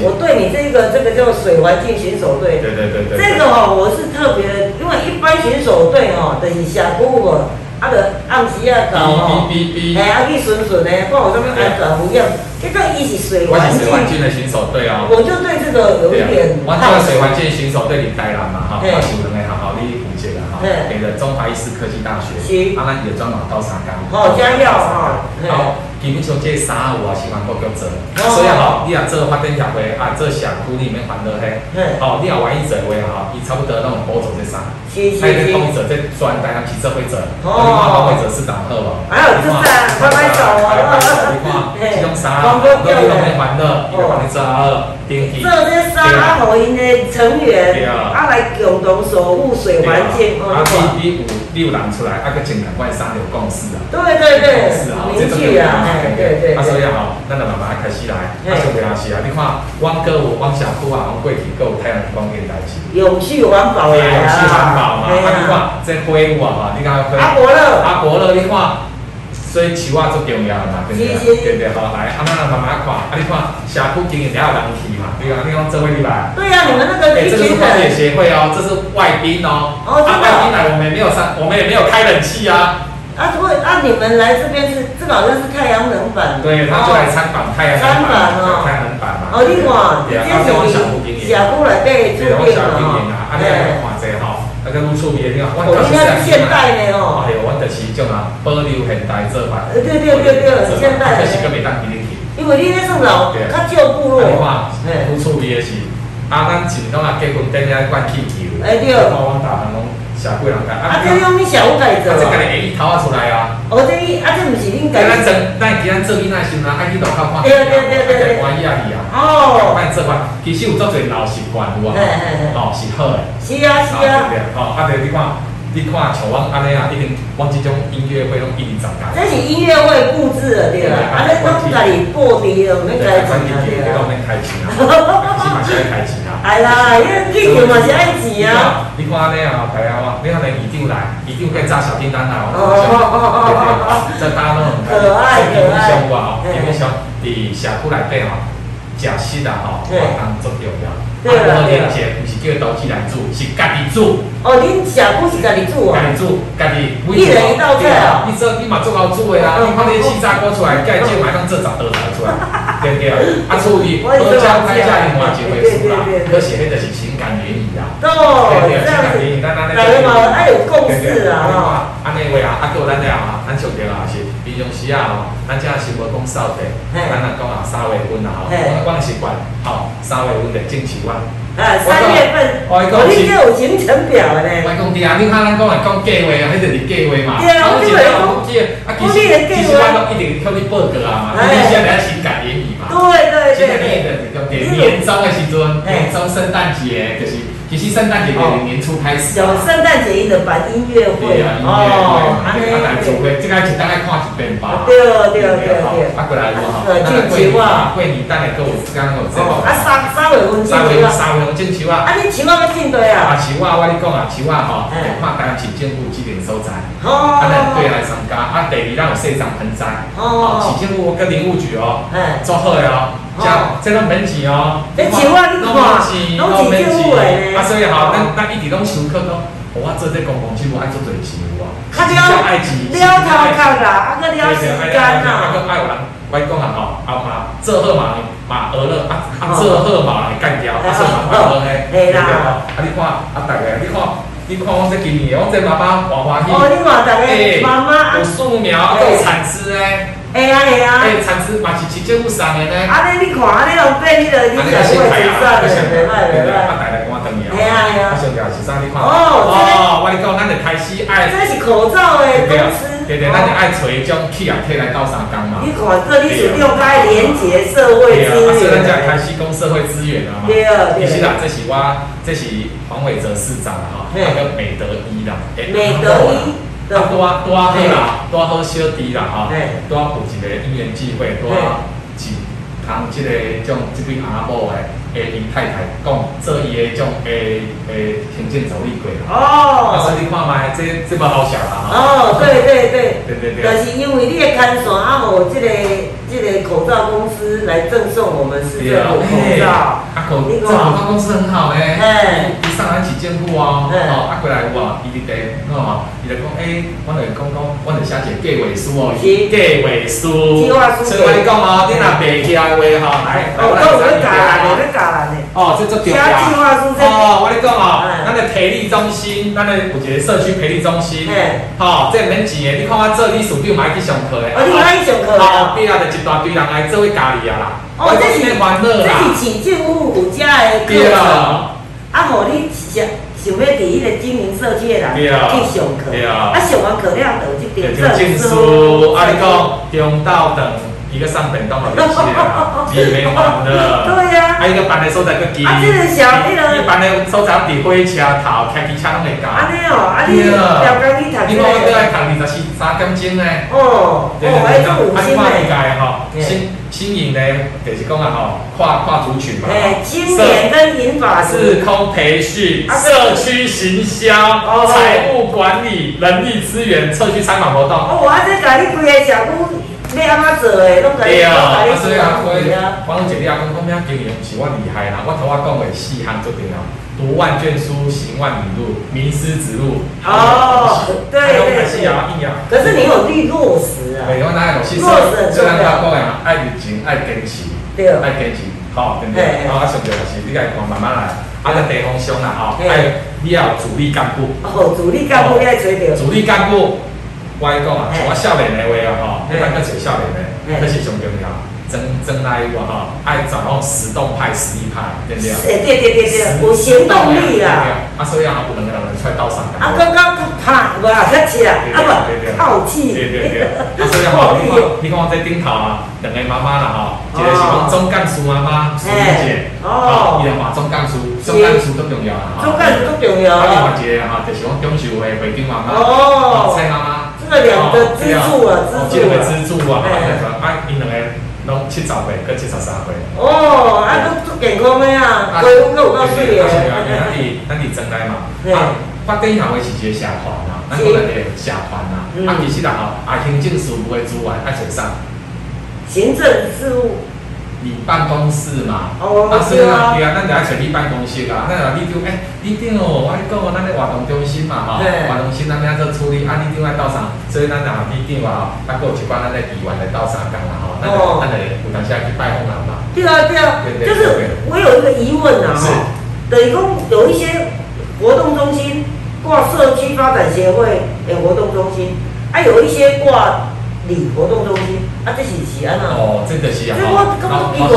我对你这个这个叫水环境巡守队，对对对对，这个哦，我是特别，一般巡守队哦，等一下姑我，啊的暗时啊搞哦，哎啊去巡巡的，不然我这边安全无样，这个一起水环境，水环境的巡守队哦，我就对这个有一点，我这个水环境巡守队你带人嘛哈，我是人诶，好好你理解了哈，给了中华医师科技大学，啊那也专门高三岗，好加油哈，好。基本上这三有啊是全国各做，所以吼，你啊做发展协会啊做社区里面烦恼嘿，好，你啊愿意做话吼，伊差不多拢补助这三，是是是，统一做这专台南市社会做，哦，你看社会做是当好无？还有这三，快快走啊！你看，这种三，你拢免烦恼，伊就帮你做好。做这三合因的成员，啊。来共同守护水环境。啊，你你有你有人出来，啊个情感关三有共识啊。对对对，明确啊，对对。啊，所以啊，咱就慢慢开始来。啊，上边也是啊，你看，汪哥有汪小夫啊，汪过去有太阳光电代志。永续环保呀。永续环保嘛，啊，你看这花雾啊，哈，你看阿伯乐，阿伯乐，你看。所以树啊最重要嘛，对不对？对对，好来，啊，那慢慢看，啊，你看社区经营了有人去嘛？对啊，你讲这位礼拜。对呀，你们那个。哎，这是关联协会哦，这是外宾哦。哦，啊，外宾来，我们也没有上，我们也没有开冷气啊。啊，不会，啊，你们来这边是，这好像是太阳能板。对，他就来参访太阳能板。哦。太阳能板嘛。哦，你看，这是我小区经营。小区来对，这边啊，啊，你来看这哈。那个路处边你看，我应该是现代的哦。哎呦，我就是种啊，保留现代做法。对对对对，现代。可是个袂当比你去。因为你那是老，较旧部落。你看，路处边是，啊，咱前拢啊结婚等下灌气球。哎对。我大汉拢社会人家。啊，这用你社会家己做。啊，这家己下一头啊出来啊。哦，这伊啊，这毋是恁家。咱做，咱做囡仔先啊，爱去路口看。对对对对对。欢喜啊去啊。哦。咱做法，其实有足侪老习惯有啊。哦，是好诶。是啊是啊，哦，啊对，你看，你看像我安尼啊，一定，我这种音乐会拢一定参加。这是音乐会布置的对啦，啊，你讲家己布置的，免家己钱啊对啦。免开钱啊，起码是爱开钱啊。系啦，因为你钱嘛是爱钱啊。你看安尼啊，系啊，我，你看那一定来，一定会炸小叮当啊。哦哦哦哦哦。这大家都很可爱可爱。因为哇，因为像伫社区内底吼，食食啊吼，活动足重要。对啦，连接不是叫投资来做，是家己做。哦，恁社区是家己做啊？家己做，家己。一人一道菜啊！你做你嘛做好做的啊！你看你气炸锅出来，盖就马上这早都拿出来，对不对？啊，处理多加开价另外几回事啦。可是那个是情感原理啊。哦，这样子。大家嘛爱有共识啊！哈。安尼话啊，啊，够咱俩啊，咱强调啊是平常时啊，吼，咱这生活讲少的，咱啊讲啊三月份啊，吼，我讲习惯，吼，三月份的正期啊。啊，三月份，我你这有行程表的呢。我讲对啊，你看咱讲来讲计划啊，迄就是计划嘛。对啊，我计划讲计啊，其实其实我都一定叫你报告啊嘛，你现在情感联谊嘛。对对对。情感联谊的就叫年终的时阵，年终圣诞节就是。其实圣诞节从年初开始。有圣诞节一的办音乐会。哦，啊，来组会，这个就大概看一遍吧。对对对对。啊，过来嘛哈。正秋啊。过年等下都有刚有这个。啊，三三月份正秋啊。三月份正秋啊。啊，你秋啊要进对啊。啊，秋啊，我你讲啊，秋啊吼，看台湾市政府几点收财。哦。啊，咱对来参加，啊，第二咱有市长盆栽。哦。市政府跟林务局哦，做好了哦。像这种免钱哦，你钱我你看，拢是政府的。啊，所以吼，咱咱一直拢收客都，我做这公共事务爱做侪钱有啊，较了爱钱，了头壳啦，啊个了时间啦，啊个爱有人，我讲啊吼，啊嘛做好嘛嘛学了，啊啊做好嘛会干掉，啊做嘛干好嘿，对啦，啊你看啊大家你看你看我这今年我这妈妈活欢喜，哦你看大家妈妈有树苗，啊有产枝诶。哎呀哎呀！哎，产值嘛是市政府送的呢。啊，你你看，啊，你拢变，你就你就会计算的，对不对？对啊，大家赶等伊啊。哎呀哎呀！啊，上条是啥？你看。哦哦，我你讲，咱就开始爱。这是口罩的公司。对对，咱就爱找种企业体来斗相共嘛。你看，这你是六该连接社会资源。所以咱才开始讲社会资源啊嘛。对啊对啊。其实啦，这是我，这是黄伟哲市长哈，那个美德一啦。美德一。啊，多多好啦，多好小弟啦，吼，多有一个姻缘机会，多是通即个种即位阿某诶。诶，伊太太讲做伊诶种诶诶行政助理过啦。哦。啊，所以你看卖，这这么好笑啦。哦，对对对。对 对对。就是因为你诶牵线啊，无即个即个口罩公司来赠送我们是这口罩。啊口，这口罩公司很好诶。哎。伊上来市政府哦，哦，啊过来有啊，伊伫地，喏，伊就讲，诶，我来讲讲，我来写一个计划书哦。计划书。计划书。所以我讲哦，你若背起来话吼，来，我来写一个。哦，这做重要。哦，我跟你讲哦，咱的培力中心，咱的有一个社区培力中心，好，这免钱的。你看我这里属地买去上课的，哦，你买去上课哦，毕业就一大堆人来做为家己啊啦。哦，这是这是市政府有遮的课程，啊，互你想想要伫迄个经营社区的人去上课，啊，上完课了就去点证书，啊，你讲中道等。一个上本当好有钱啊，你没还的。对呀。还有一个班的收在个低。啊，这个小那个。一般的收在伫火车头、开机车拢会教。安尼哦，啊你调工去读。你看我都爱读二十四三点钟呢。哦。对对对。啊，你看一届吼，新新颖呢，就是讲啊吼，跨跨族群嘛。哎，经典跟银发自空培训、社区行销、财务管理、人力资源、社区参访活动。哦，我还在搞你规个小屋。你安怎做诶？拢甲你讲啊！所以啊，我讲一你啊，讲讲咩经营是我厉害啦。我头我讲诶四项做重要，读万卷书，行万里路，名师指路。哦，对对对。可是你有去落实啊？对，我哪有落实？虽然他讲啊，爱热情，爱坚持，对，爱坚持，好，对不对？好，啊，上重要是，你家看慢慢来。啊，个地方上啦，吼，爱你要主力干部。哦，主力干部你爱找着。主力干部。我讲啊，像我少年的话啊，吼，一般个做少年的，那是上重要。真真爱我吼，爱找那种实动派、实力派，对不对？对对对对，有行动力啦。啊，所以啊，不能让人出来刀上。啊，刚刚他不客气啊，啊不，好气。对对对。啊，所以啊，你看，你看我在顶头啊，两个妈妈啦吼，一个是讲总干事妈妈，苏姐，哦，伊来话总干事，总干事都重要啦。总干事都重要啊。另外一个哈，就是讲中寿会会长妈妈，哦，蔡妈妈。这两个支柱啊，支柱啊，支柱啊，啊，因两个拢七十岁搁七十三岁。哦，啊，都都健康的啊，都都有够水的。咱伫咱伫增来嘛，啊，发展行为是一个社团啊，咱可能会社团啊，啊，其实啦吼，啊，行政事务的资源爱做啥？行政事务。你办公室嘛，啊，所以啊，对啊，咱就爱找你办公室啊。那你就诶，你长哦，我讲哦，咱咧活动中心嘛，吼，活动中心咱要做处理，啊，你长爱到啥？所以咱啊，你长啊，啊，过一关咱咧议员来到啥工啦，吼，咱就咱就有当时去拜访人嘛。对啊，对啊，就是我有一个疑问啊，哈，等于讲有一些活动中心挂社区发展协会诶活动中心，啊，有一些挂。里活动中心，啊，这是是安怎？哦，这就是啊。所以我感觉以前，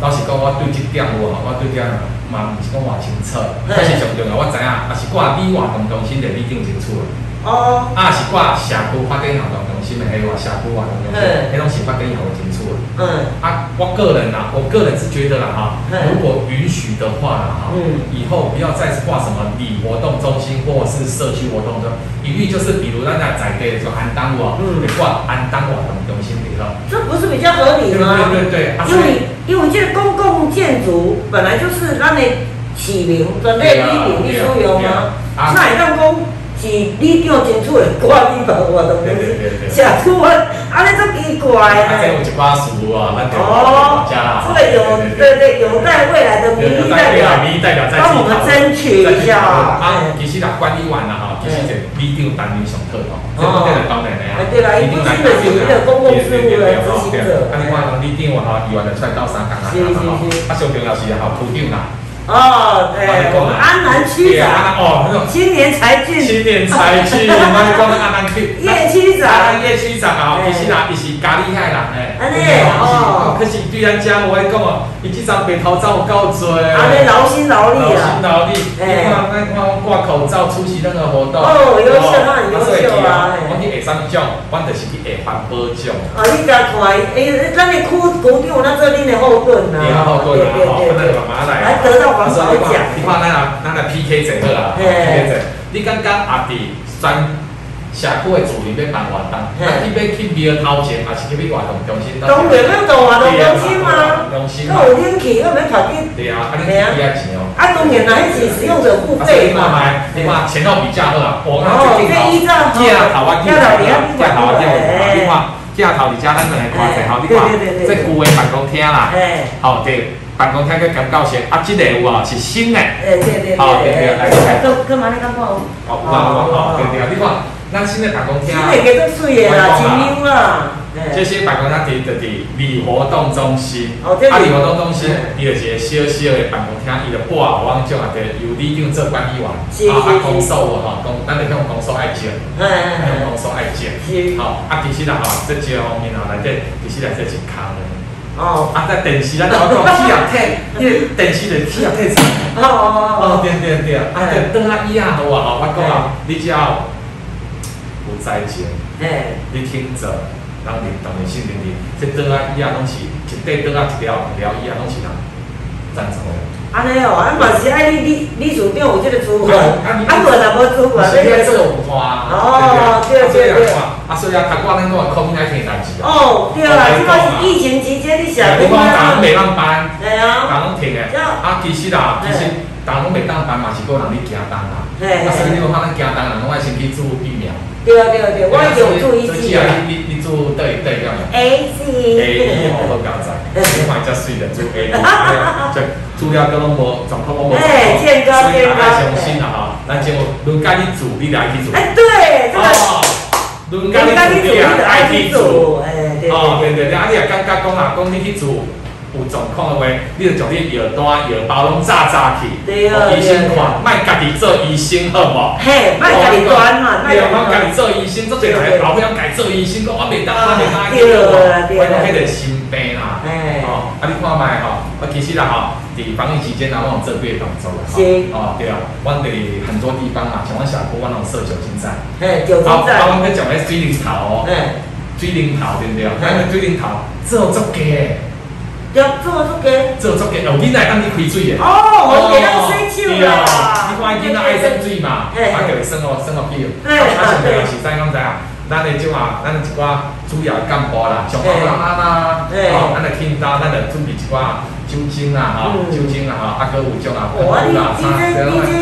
老实讲，我对这点有啊，我对这点嘛，毋是讲话清楚。但是上重要，我知影，啊是挂你活动中心的，你定清楚。哦，啊是挂社区发展活动中心的，还有话社区活动中心，迄种是发展好清楚的。嗯，啊，我个人呐，我个人是觉得啦哈，如果允许的话啦哈，以后不要再挂什么里活动中心或者是社区活动中一律就是比如咱在在地就安当我，嗯，挂安当活动中心里头，这不是比较合理吗？对对对，因为因为这个公共建筑本来就是让你起名准备礼品、秘书用吗？那也让公。是你长清楚的，挂你吧，我都不是，社区我啊，你这奇怪啊，这有一把事啊，咱就哦，这个有对对，有待未来的民意代表，民意代表帮我们争取一下啊。其实啦，管理完啦哈，其实就里长担任上特哦，这个这个当然的啊。对啦，一部新的是一个公共事务的执行者。啊，你看里长话哈，议员就出来到三讲啦，啊，上重要是哈，部长啦。哦，对，我们安南区长哦，青年才俊，青年才俊，我们讲安南区。叶区长，叶区长啊，其实啦，伊是加厉害啦，哎，安尼哦，可是对咱家我讲哦，伊即张白头照有够多，安尼劳心劳力啊，劳心劳力，你看，咱看我挂口罩出席任何活动，哦，优秀，那很优秀啊，三奖，我就是去下环保奖，啊，你甲看，哎，咱的区局长咱做恁的后盾啊，后盾啊，好，那就慢慢来，来得到。你看，咱啊，咱来 PK 者好啦，PK 者。你感觉阿弟三社区的主任要办活动，那你要去庙头前，还是去要活动中心？当然要到活动中心嘛，中心嘛。有天气，要免头天。对啊，啊你几啊钱哦？啊，当然啦，迄是使用者付费嘛。你看前后比价好啊，哦，这依照头啊，镜头比较头啊，镜头。你看镜头，而且咱两个看者吼，你看这旧的办公厅啦，好对。办公厅个感觉先，啊，这个有啊，是新的。对对对。好，对对，来来。干干嘛你感觉？哦，哇哇好，对对，你看，咱新的办公厅。新的几多水的啦，精英啦。这些办公室伫伫伫里活动中心。啊，里活动中心，伊就是个小小的办公厅，伊就挂往种啊，就由里长做管理员。是是是。啊，公所吼，公，咱就向公诉爱接。向公诉爱接。是。好，啊，其实啦吼，这几个方面吼，内底其实来说真空的。哦，啊，在电视咱讲讲气压体，因为电视就气压体差。哦哦哦哦，对对对，啊，对，当阿姨啊好啊，我讲啊，你只要有在前，哎，你听着，人民当然信任你，这桌啊椅啊拢是一块桌啊一条一条伊啊拢是人赞助的。安尼哦，啊嘛是爱你你你厝长有即个资源，啊无若无资源，你个做文化。哦，对对对。啊，所以啊，读我咱都话考来听代志哦，对啦，即个是疫情期间你写工啊。你讲打拢袂当班，系啊，打拢停诶。啊，其实啦，其实打拢袂当班嘛是个人咧行单啦。啊，所以你讲咱行单人拢爱先去做疫苗。对啊对啊对，我有做一次啊。你你做对对了。A C。A 我都搞在，你看只水的做 A，即。资料都拢无状况，拢无，所以爱相信啦吼。咱就轮家己煮，你就爱去煮。哎，对，这个轮家己煮，你就爱去煮。哎，对对对。啊，你也感觉讲啊，讲你去做有状况的话，你就将你药单、药包拢炸炸去。医生看，莫家己做医生好无？嘿，莫家己端嘛，对啊，莫家己做医生，做侪人老伙仔家做医生，讲我袂当，我袂当去做。我讲迄个心病啦。哎，哦，啊，你看卖吼，啊，其实啦吼。伫防疫期间，啊，我们这边动作啦，哦，对啊，阮伫很多地方嘛，像阮小区，阮拢设酒精站，嘿，酒精站，啊，阮个讲咧水灵头哦，嘿，水灵头对不对？咱个水灵头做足嘅，要做足嘅，做足嘅，有囡仔当你开水嘅，哦，我给他生手啦，你看囡仔爱生水嘛，啊，就会生哦，生哦屁，啊，啊，现在是怎讲知啊？咱的种啊，咱的一寡主要干部啦，上班啦啦，哦，咱的听到，咱的准备一寡。酒精啦，哈，酒精啦，哈，啊，搁有种啊，哇，你你这你这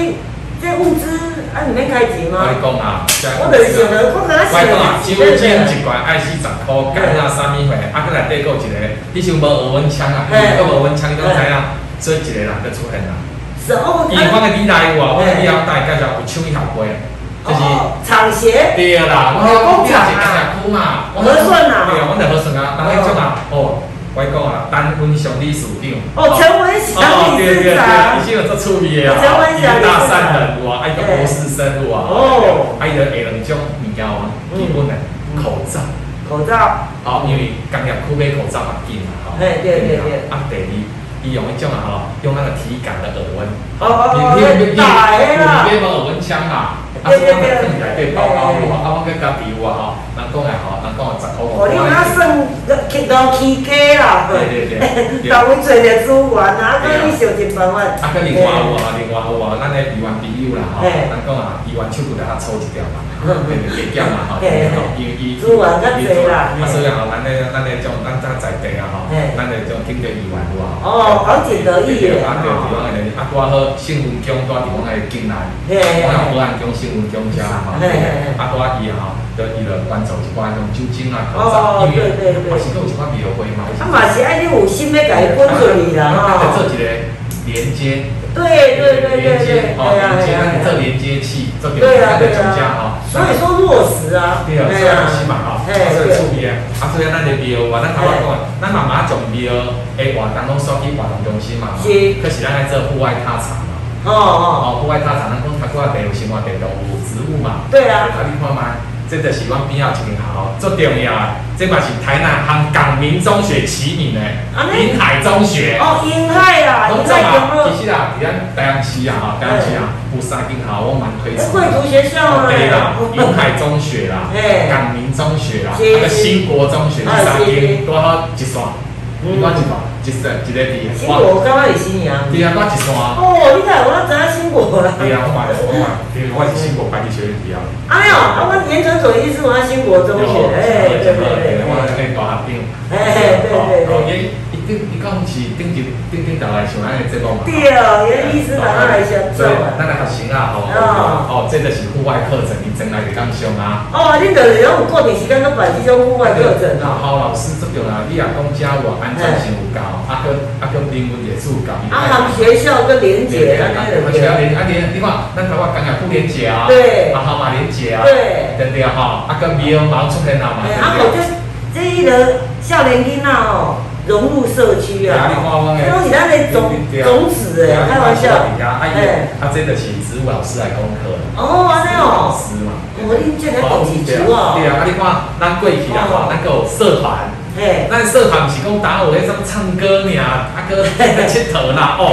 这物资啊，你免开钱吗？我讲啊，我就是想着，我讲啊，酒精一罐爱四十箍，干啊，啥物货，啊，搁来缀个一个，你想无耳温枪啊？搁无耳温枪，你拢知影，所以一个人搁出现啦。是哦。伊我的理来话，我以后带介绍有抢一条杯，就是厂鞋。对啦，我讲厂啊，嘛，和顺啊。对啊，我哋和顺啊，当迄种啊，哦。我讲啊，单分上理事长。哦，陈文祥理事长。已经有做处理啊，一个大三人有啊，一个博士生有啊。哦。还有下两种物件啊，基本的口罩。口罩。好，因为工业区买口罩较紧嘛，吼。对对对对。啊，第二，伊用迄种啊，吼，用那个体感的耳温。哦哦哦。你你你你买无耳温枪嘛？啊，所以我们更来对报告我，啊，我更加比我啊，吼，人讲诶吼，人讲十箍五。哦，你有哪算？去到起价啦，对对对，到位做着资源啊，搁你想尽办法。啊，搁另外有啊，另外有啊，咱的医院朋友啦，吼，咱讲啊，医院手骨来较抽一条嘛，对 对，减减嘛，吼，因为伊资源较济啦。啊，所以吼，咱诶咱诶种咱在在地啊，吼，咱诶种听着医院有啊。哦，好简得意诶。啊，对，地方的啊，我好新闻奖在地方的进来，我有保安奖、新闻中遮吼，啊，拄啊伊吼，就伊就关注一寡种酒精啊、口罩，因为嘛是有一款庙会嘛。啊嘛是爱你有心要家滚出去啦吼。啊，做一个连接。对对对对对，哦，连接，那你做连接器，做电话的专家哈。所以说落实啊。对啊，落实嘛哈。哎，对。出名啊，所以咱的庙话，咱头先讲，咱慢慢从庙诶活动拢送去活动中心嘛。是。可是咱爱做户外踏场嘛。哦哦。哦，户外踏场，咱讲他过来地有生活地动物植物嘛。对啊。啊，你看嘛。这就是阮边仔一间校，最重要啊！这嘛是台南和港民中学齐名的滨海中学。哦，滨海啊，滨海其实啊，伫咱台南市啊，哈，台南市啊，有三间校我蛮推崇。贵族学校啊。对啦，滨海中学啦，港民中学啦，那个新国中学，三间多好一算，你讲一算。一山一个地，新国刚刚是新年啊，对啊，我一山。哦，你看我知影新国啦。对啊，我嘛我嘛，因为我是新国班级学院毕业。哎呦，啊，我研究所也是我新国中学，哎，对对对，我那大学长，哎，对对对。你讲是顶顶顶顶大来上安尼节目嘛？对哦，原意思大家来想做啊。咱来学生啊，吼，哦，这就是户外课程，你真来就讲上啊。哦，恁就是有固定时间都办这种户外课程啊。好老师这种啊，你也讲家务安全性有教，啊跟啊跟英文也是有教。啊，他们学校跟连接啊，学校连啊连，你看咱台湾刚刚不连接啊，对，啊号码连接啊，对，对对哈，啊跟 B O 毛出现了嘛，对啊，我就这一个少年囡仔哦。融入社区啊！因为你那里种种子哎，开玩笑。哎，他真的是植物老师来讲课。哦，安尼哦。老师嘛。我你这个种植植物啊。对啊，啊你看，咱过去啊，咱个社团。嘿。咱社团不是讲打我迄种唱歌尔，啊个佚佗啦哦。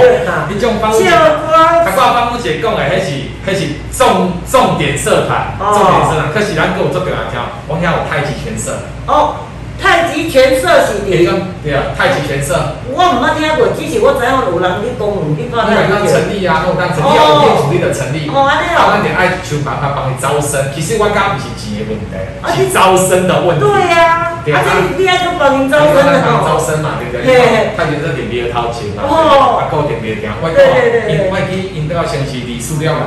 你种方。他挂方木姐讲的，迄是迄是重重点社团，重点社团。可是咱有做表来听，我遐有太极拳社。哦。太极拳社是点？对啊，太极拳社。我毋捌听过，只是我知影有人咧讲，你讲太极拳成立啊，我当成立啊，练主力的成立。哦，安尼哦。啊，咱就爱想办法帮伊招生。其实我讲不是钱的问题，是招生的问题。对呀。对啊。你爱去帮人招生的哦。招生嘛，对不对？太极这点别掏钱嘛。哦。啊，够点别点。对对对。因为去因都要先是理数了啦，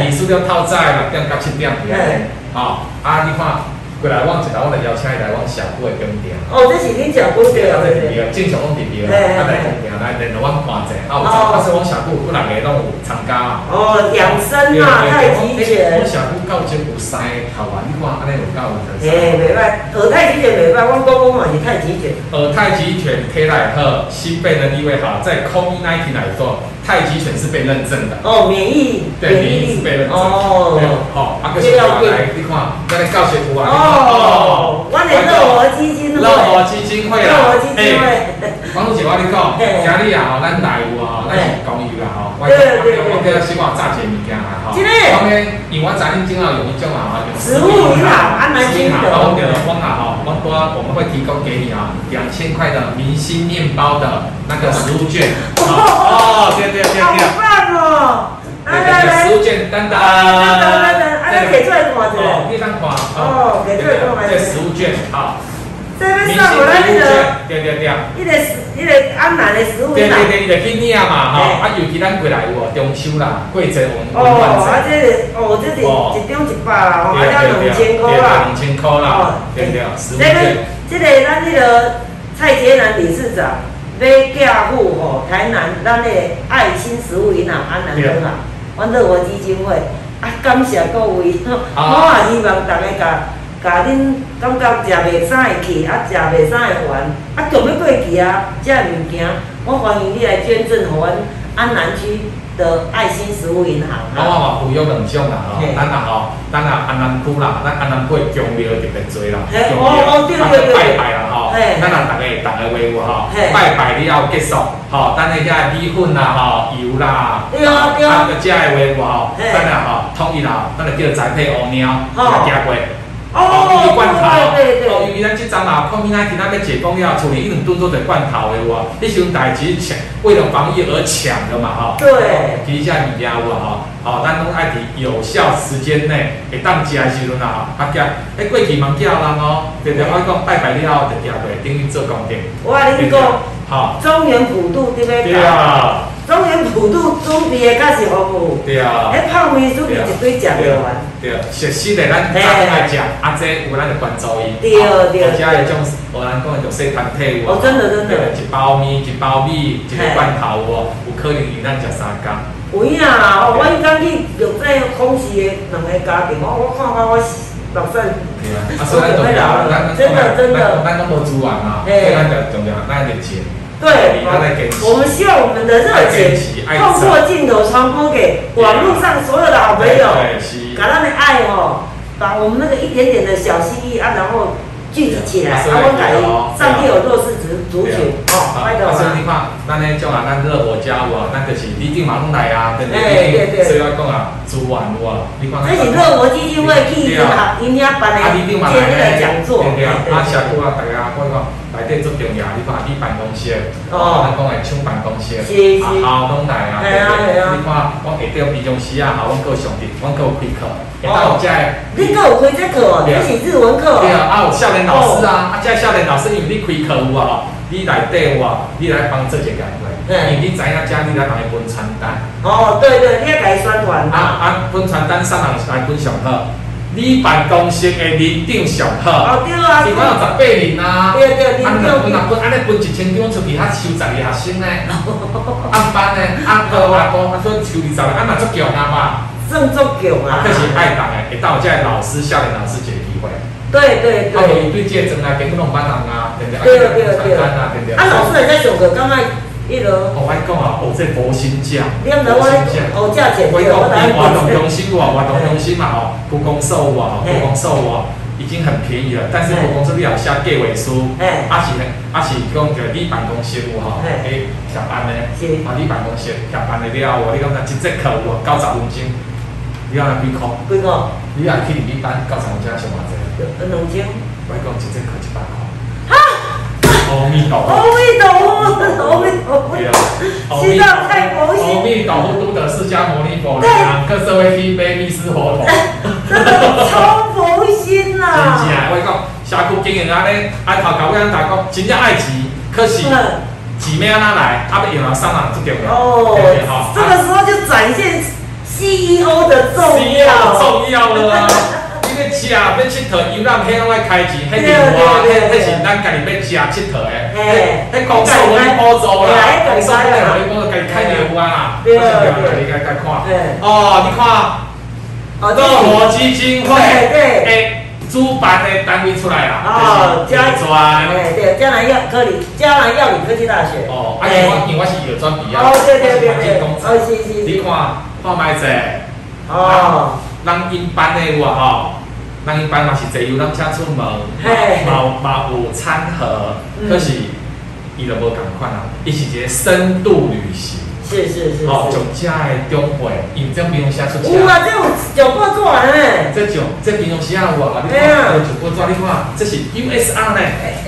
理数了套债六点到七点。对。好，啊，你看。过来，我一来，我来邀请伊来，我小姑的宫殿。哦，这是恁小姑对啊，对对。正常拢伫边啊，啊来宫殿来，来阮看者。啊，有啊，是阮小姑不人个拢有参加。哦，养生啊，太极拳。我小姑到前有三个头啊，你看安尼有够有特色。诶，袂歹，学太极拳袂歹，我公公嘛是太极拳。学太极拳体来好，心肺能力会好，在 COVID nineteen 来说。太极拳是被认证的。哦，免疫对免疫。是被认证。哦，好，阿哥先来，你看，再来教学图啊。哦，我的乐活基金会，乐活基金会啊，哎，王姐我跟你讲，今日啊，咱大有啊，咱是公益啦吼，我我今日希望炸些物件啦吼，今日，因为因为我昨天正好有一种啊，食物银行安排金的，我给了我啊吼，我多我们会提供给你啊，两千块的明星面包的那个食物券，哦，对对。好棒哦！来来来，食物券，等等，等等等等，啊，你摕出来多少钱。哦，一张卡。哦，给出来看。这食物券，好。这边上我那个，对对对。一个一个安南的食物对对对，你就去领嘛，吼。啊，尤其咱过来有中秋啦，过节我们哦，啊，这是哦，这是一张一百啦，哦，啊，要两千块啦。两千块啦。哦，对对，食物券。这个咱迄个蔡杰南理事长。要嫁户吼，台南咱的爱心食物银行安南分行，阮乐活基金会啊，感谢各位，我也希望大家甲甲恁感觉食袂啥会去，啊食袂啥会还，啊强要过去啊，这物件，我欢迎你来捐赠互阮安南区的爱心食物银行。我嘛不用两种啦吼，咱啊吼，咱啊安南区啦，咱安南区强庙特别多啦，强庙，咱就拜拜啦吼。咱啊，大家大家维护吼，拜拜了后结束，吼，等下遐米粉啦，吼，油啦，啊，个遮个维护吼，咱啊吼，统一啦，咱就叫栽培乌猫，来行过。哦，伊罐头，哦，因为咱即阵啊，看面仔今仔要解封要处理一两吨多的罐头的哇，迄时阵代志抢，为了防疫而抢的嘛，吼。对。提一下物件有啊，吼，好，咱拢爱伫有效时间内会当食的时阵啊，啊，加，迄过去忙叫人哦，对对，我讲拜拜了后就行过，等于做工程。我甲你讲，好，中原普渡对不对？对啊。中原普渡准备的才是服务。对啊。迄泡面准备一堆食袂完。对啊，熟悉的咱早起来食，啊，这有咱就关注伊。对对。而且迄种，有人讲叫细团体有哦，真的真的。一包米，一包米，一个罐头哦，有可能伊咱食三工。有影啦，哦，我迄讲去玉在空袭的两个家庭，我我看到我老算。对啊，啊，所以咱重要，咱真的真的，咱讲无资源啊，所以咱就重要，咱得钱。对，我们希望我们的热情透过镜头传播给网络上所有的好朋友，把他的爱哦，把我们那个一点点的小心意啊，然后。聚集起来，啊，我改上帝有弱势族族群，哦，拜托啊！你看，咱咧种啊，咱热火家有啊，咱就是你定马拢来啊，对不对？所以我讲啊，资源有啊，你看。这是热火基金会去银行、银行办的建那个讲座，对啊，啊，社区啊，大家我讲内底最重要，你看你办公室，哦，咱讲的抢办公室，啊，好拢来啊，对不对？你看，我下底平常时啊，哈，我够上的，我够开课。哦，你个有开这课哦，这是日文课。对啊，啊有少年老师啊，啊这少年老师因为你开课有啊，你来底有啊，你来帮做一个工作。嗯。因为你知影遮你来帮伊分传单。哦，对对，你要给伊宣传。啊啊，分传单三人来分上课，你办公室的人顶上好。哦对啊。有十八人啊。对对对。啊，若分安尼分一千张出去，遐收十个学生呢。按班呢，按课啊，讲啊，说收二十个，啊嘛足强啊嘛。正足强啊！啊，可是爱党诶，会到这老师、少年老师一个机会。对对对。啊，伊对啊，班人啊，对不对？对对对。啊，老师也在上课，刚刚一路。我讲啊，哦，这佛心价。你唔知我哦价钱？我讲你活动中心哇，活动中心嘛吼，不公售哇，不公售哇，已经很便宜了。但是不公售你要下价位数，哎，啊是啊是讲着你办公室有吼，诶，下班咧，啊你办公室下班了了，你讲一节课有九十分钟。你讲几块？几块？你要去你班教长者上偌济？两两千。我讲一节课一百块。哈！阿弥陀佛！阿弥陀佛！阿弥陀佛！西藏太佛心。阿弥陀佛，都得释迦牟尼佛，两个社会地位，密斯佛陀。真的超佛心呐！真正，我讲社区经营安尼，啊头搞尾大讲，真正爱钱，可是钱要安怎来？啊要用啊上人最重要。哦，这个时候就展现。CEO 的。重要，重要了啊！你个吃要佚佗，游览迄拢爱开钱，迄另外，迄迄是咱家己要吃佚佗的。嘿，迄公司互你补助啦，公司互你补助，家己开业务啊。对对对，看。哦，你看，乐活基金会，诶，主办的单位出来啦。哦，嘉专。哎，对，江南药科里，江南药理科技大学。哦，啊，因为我因为我是药专毕业，哦，对对对对，哦，是是是。你看。看卖者，哦，人因班的有啊吼，人一般嘛是坐游览车出门，嘛嘛有餐盒，可是伊就无共款啊，伊是一个深度旅行。是是是，哦，从家的中会，因这平常时出车。有啊，这种九报纸诶。这种这平常时啊有啊，你看，这九报纸你看，这是 USR 呢。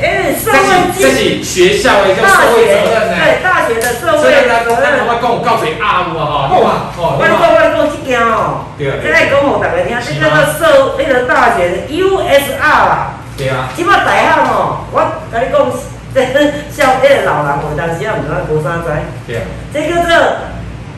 哎，社会这是学校的一个社会责任呢。对，大学的社会责任。所以呢，咱我讲有告谁啊有啊哈，你看，哦，我讲我讲这件哦，对讲我大家听，这叫做社那个大学的 USR 啦。对啊。即摆大学哦，我跟你讲。这像迄个老人，有当时也毋知影无啥知。对啊。这个这，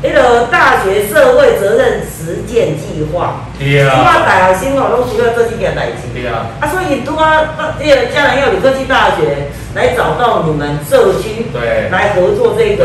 迄个大学社会责任实践计划。对啊。拄啊大学生哦，拢需要做这件代志。对啊。啊，所以拄啊，迄个将来要有科技大学来找到你们社区，对，来合作这个。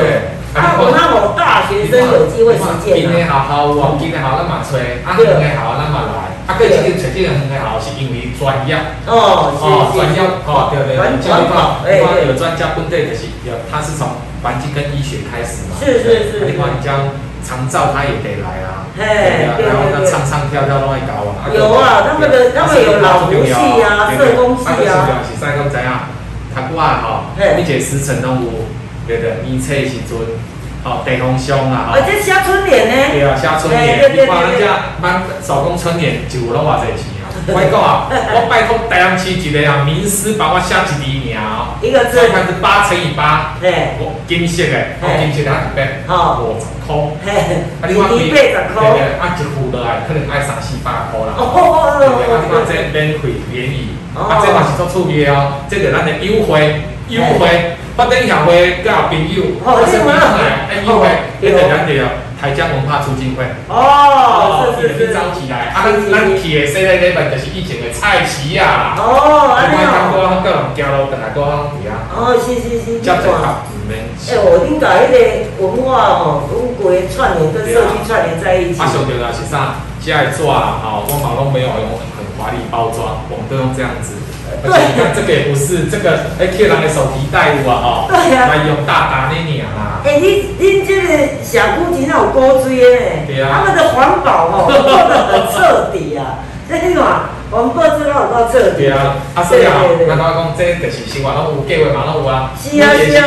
啊，我那我大学生有机会实践。今年好好哦，今年好咱嘛吹，啊，明年好咱嘛来。啊，对，这个成绩很好，是因为专业。哦，哦，专业，哦，对对。专家嘛，哎，有专家分队就是，有他是从环境跟医学开始嘛。是是是。另外，你像长照，他也得来啊。嘿，对然后呢，唱唱跳跳都会搞啊。有啊，他们的他们有老游戏啊，社工系啊。啊，最重要是啥讲知影？他过来吼，并且时辰拢有，对对，年初时阵。哦，地方乡啊！哦，这写春联呢？对啊，写春联。你看人家办手工春联，就有拢偌济钱啊！我讲啊，我拜托台南市一个啊，名师帮我写一字名哦。一个字。它是八乘以八。嘿。我金色的，我，金色的一百。哦。五十块。嘿。啊，你看一百十块。对对，啊，一付落来可能爱三四百块啦。哦对对，啊，你看这免费便宜，啊，这嘛是做趣味哦，这个咱的优惠优惠。发展协会甲朋友，哦，身边来，哎，因为一直咱哋啊，台江文化促进会。哦，是是是。招起来，啊，咱去的说咧咧，就是以前的菜市啊。哦，安尼哦。我讲个人行路，等下过往去啊。哦，是是是。接着啊，哎，我恁甲迄个文化吼，拢规串联跟社区串联在一起。啊，上着啦是啥？纸啊，吼，我嘛拢没有用很华丽包装，我们都用这样子。而且，你看这个也不是，这个哎，客人的手提袋物啊，哈，对呀，来用大大那年啊。哎，你你这个小姑真有高追诶，对啊，他们的环保哦做的很彻底啊，这个嘛，环保做到够彻底。对啊，啊所以啊，咱讲这就是生活拢有计划嘛，拢有啊。是啊是啊。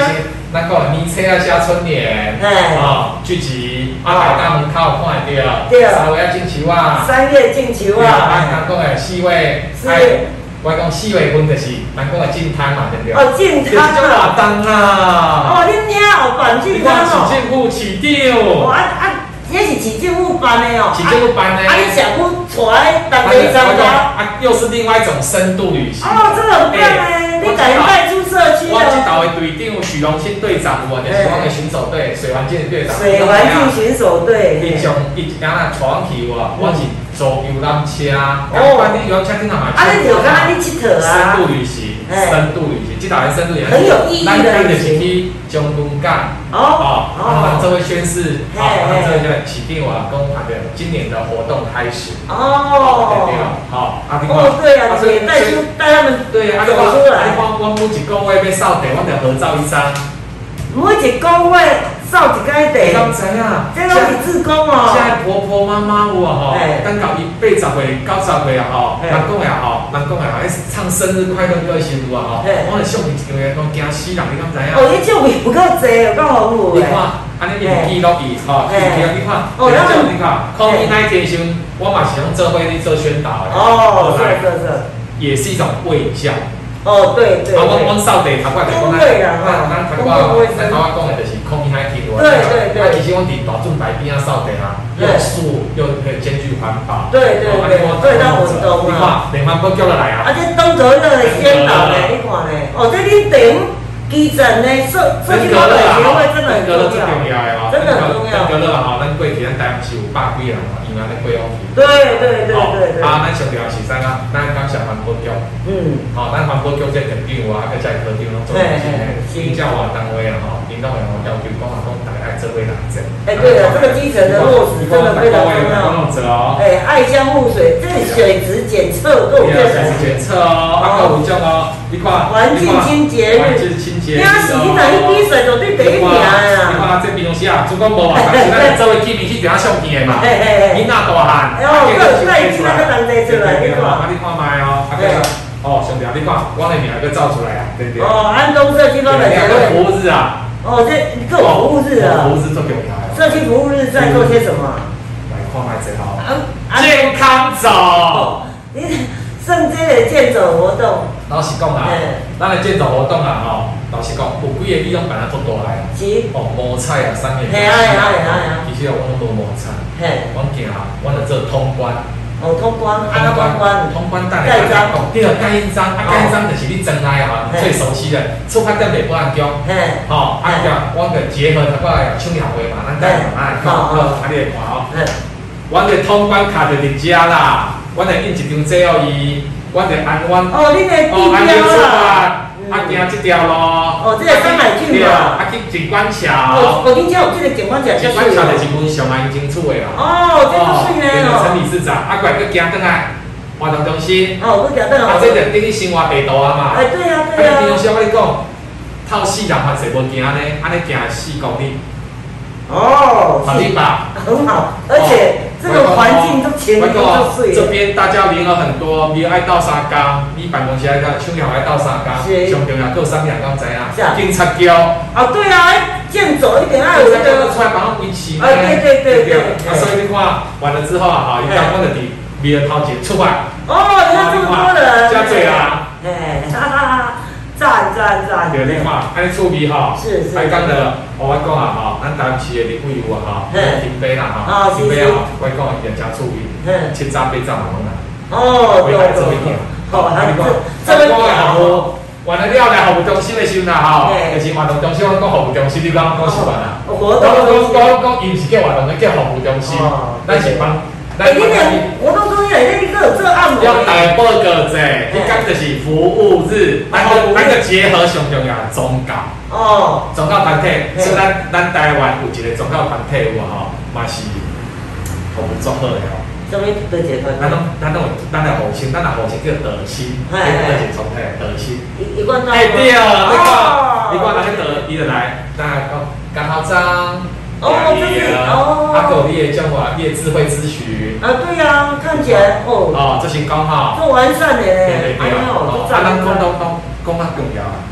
咱讲年车啊，写春联，哎，啊，聚集啊，大家门口看会到，对啊，三月啊，进球啊，三月进球啊，啊，咱讲诶四月，四月。我讲四月份就是咱讲的进摊嘛，对不对？哦，进摊啊！就是活动啦。哦，恁听哦，办进摊哦。市政府市长。哦，啊啊，也是市政府办的哦。市政府办的。啊，你小姑带当地参加。啊，又是另外一种深度旅行。哦，真的很棒诶，你赶紧带出社区我这岛的队长许荣清队长，我就是我的巡守队水环境队长。水环境巡守队。一从一刚才传去我，我是。坐游览车，哦，关你游览车经常买。啊，你就讲你佚佗啊。深度旅行，深度旅行，这台深度旅行。很有意义的旅行。去将军港，哦，哦，这位宣誓，好，这位就起定我公他的今年的活动开始。哦，对啊，好，阿丁哦，对啊，所以带出带他们对啊，走出来。我我们几个位被扫地，我们合照一张。每一个位。扫一间地，刚知影，这拢是自工哦。现在婆婆妈妈有啊吼，等到伊八十岁、九十岁啊吼，人讲呀吼，人讲呀吼，唱生日快乐歌的时候啊吼，我来上面一个月讲惊死人，你敢知影？哦，你唱面不够济，有够丰富你看，安尼你记录伊吼，记录你看，哦，你看，可能那一天上，我嘛是用做伙去做宣导的。哦，是是是。也是一种卫教。哦，对对。啊，我我扫地头块就讲咱，咱咱头发，咱头发讲的就是。空气还挺多，对对对。啊，其实我伫大众白边啊扫地啊，又素又可以兼具环保。对对对，对到活动啊。你看，连环波叫落来啊。而且东头那个先导嘞，你看嘞，哦，这你顶。基层呢，设设计保险协会真的很重要，真的很重要。登革热哈，咱过去咱台湾是有百几人嘛，因对对对对对。啊，咱强调是啥啊？咱感谢环保局。嗯。好，咱环保局这肯定有啊，个在科长拢做一些新教化单位啊，吼，领导员要求讲啊，讲大家爱做为难者。哎，对了，这个基层的落实真的非常重要。哎，爱江护水，这水质检测都有水质检测哦，啊，个有种哦，你看。环境清洁日。你啊是，你哪去比赛就对第一名啊！这边东西啊，主管无啊，但是咱做位记名去给他相片的嘛。你那大汉，哦，这这今仔个当地出来，你看。啊，你看卖哦，啊个，哦，兄弟啊，你看，我的名个照出来啊，对不对？哦，安东社区方的两个。服务日啊。哦，这做服务日啊。服务日做给我们。社区服务日在做些什么？来看卖最好。健康走。你圣街的健走活动。老实讲啊，咱的健走活动啊，吼。老实讲，有几个地方本来做大来，哦，摸菜啊，三个。系啊系啊系啊系啊。其实我拢无摸菜。嘿。我行啊，我来做通关。哦，通关，啊，通关。通关带来。盖章。第二盖印章，啊，盖印章就是你真爱啊，最熟悉的。出发点北部安江。嘿。哦，啊个，我个结合他个青鸟会嘛，咱盖嘛，啊，好，啊，你来看哦。嘿。我个通关卡就伫遮啦，我来印一张纸哦，伊，我来按我。哦，你来地标啦。啊，行这条路。哦，这个山海郡嘛。啊，去景观桥。哦，我听讲有这个景观桥。景观桥就是文雄啊，已经出的啦。哦，这么水呢哦。陈理事长，啊，过来去行转来，活动中心。哦，去行转来。啊，这就等于生活地图啊嘛。哎，对啊，对啊。啊，平常时我跟你讲，透四人还是无行呢，安尼行四公里。哦，好地吧？很好，而且这个环境都前面都是。这边大家名额很多，你爱到沙缸，你办公室爱倒，厂里爱到沙缸，上重要够三样，刚知啊？警察局。啊，对啊，健走一点爱有这个。出来帮我维持。啊，对对对对。啊，所以你看完了之后啊，哈，一到我的地，米的头前出来。哦，你看这么多人。加嘴啊。哎。赞赞赞！对，你看，安尼趣味吼，是是。还讲的，我讲啊吼，咱台湾市的李贵有啊吼，金杯啦吼，金杯啊，我讲也真趣味，七早八早嘛拢来。哦，对对。好，那你讲，这这边好。我完了了来服务中心的时候啦吼，就是活动中心，我讲服务中心，你讲讲是完啦。我讲讲讲讲，伊毋是叫活动，叫服务中心，咱是帮。哎，你那活动中心内底个做按摩。要大报告者，你讲就是服务日，然后咱个结合上重要宗教。哦。宗教团体，所以咱咱台湾有一个宗教团体有吼，嘛是服务足好的吼。什么的结合？咱拢咱拢咱的互信，咱的互信叫德心，叫德心状态，德心。一一贯到。哎对啊，你看，你看那个德，伊就来，咱讲干好章。哦，就是哦，阿狗叫我业智慧咨询啊，对呀，看起来哦，哦，这些刚好做完善的嘞，哎呦，啊，咱讲讲讲讲较重要啊。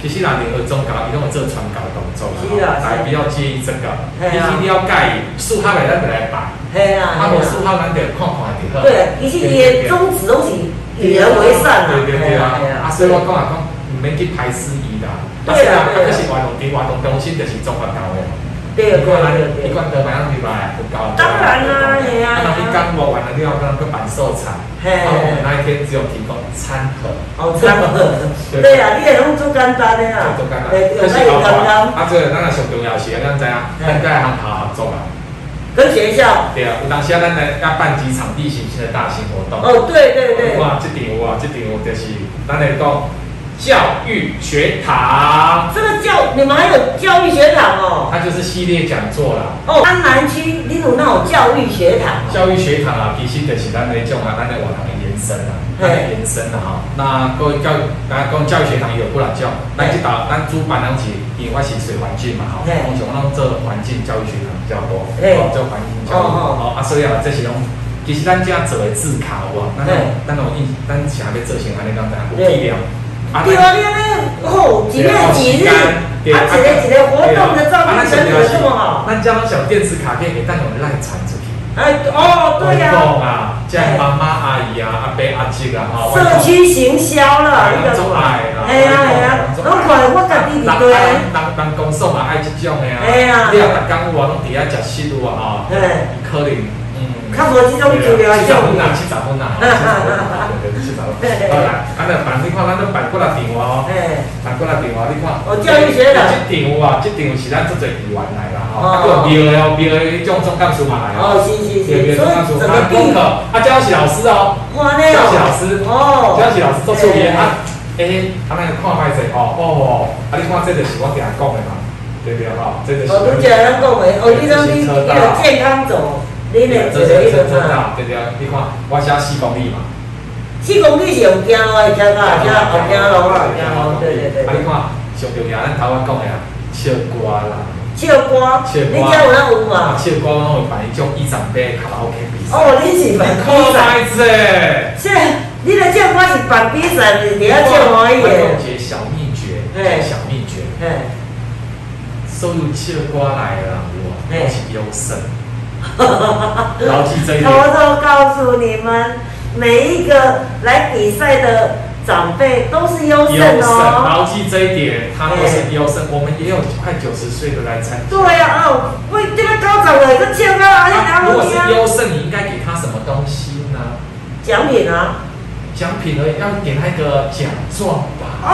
其实人联合宗教，伊拢有做传教动作啦，大家不要介意这个，你一定要介意，树下来咱就来摆，系啊，啊无树下咱就看看就好。对，其实伊的宗旨拢是与人为善啊，对对对啊，啊所以我讲啊讲，唔免去排斥伊啦，对啊，啊，是活动伫活动中心就是中华教的。对对对，一罐得买上去吧，不高。当然啦，嘿啊。那你刚我完了，你要跟个板寿茶。嘿。然后我们那一天只有提供餐盒。哦，餐盒。对啊，你也拢做简单的啊。做简单。可是老板，啊，这咱个上重要是啊，咱知啊，咱该行好合作啊。跟学校。对啊，有当时啊，咱来要办几场地形性的大型活动。哦，对对对。哇，这点哇，这点我就是咱来讲。教育学堂，这个教你们还有教育学堂哦？它就是系列讲座啦。哦，安南区你有那种教育学堂？教育学堂啊，其实就是咱那种啊，咱的往堂的延伸啊，它的延伸啊哈。那各位教，大家讲教育学堂有不少教，咱去打，咱主办两起，因为是水环境嘛哈。通常咱做环境教育学堂比较多，哦，做环境教育。哦，啊，所以啊，这是种，其实咱家做的字卡哇，那种，那种印，咱想要做成安尼，咱怎有力量。对啊，你那哦，几月几日，啊，几个几个活动的照片真的这么好。咱家小电子卡片给咱用来传出去。哎，哦，对呀。活动啊，叫妈妈、阿姨啊、阿伯、阿叔啊，哈。社区行销了，你种爱啦。哎呀哎呀，拢怪我家弟弟对。人人公司嘛爱这种的啊。哎呀。你啊，逐工有啊，拢伫遐食食有啊，哈。哎。可能。较无即种资料，七十分啊，七十分啊，七十分。好啦，安尼办，你看咱都办过来电话哦，办过来电话，你看。哦，教育学的。这场有啊，这场是咱做做议员来啦，吼。啊，个庙的哦，庙的迄种总干事嘛来哦。哦，是是是。总干事啊，功课，啊，教是老师哦。教是老师。哦。教是老师做作业啊，诶，啊，那个看歹势哦，哦，啊，你看这就是我定讲的嘛，对不对哈？这个是。哦，你讲咱讲的，哦，你讲你你个健康走。你咧做咧，做做啦，对对，你看我写四公里嘛。四公里是用走哦，会走到后边后边路啊，走路，对对对。啊，你看上重要，咱头湾讲的啊，唱歌啦。唱歌。唱歌。你家有哪有嘛？唱歌拢会办一种一长杯卡拉 OK 比赛。哦，你是办比赛？这，你的唱歌是办比赛，你要唱欢喜的。节小秘诀，小秘诀。哎。收入唱歌来的人，我是优胜。牢记这一点。偷偷告诉你们，每一个来比赛的长辈都是优胜哦。牢记这一点，他都是优胜。我们也有快九十岁的来参加。对呀，哦，为这个高长的，个签啊，如果是优胜，你应该给他什么东西呢？奖品啊。奖品呢，要给他一个奖状吧。哦，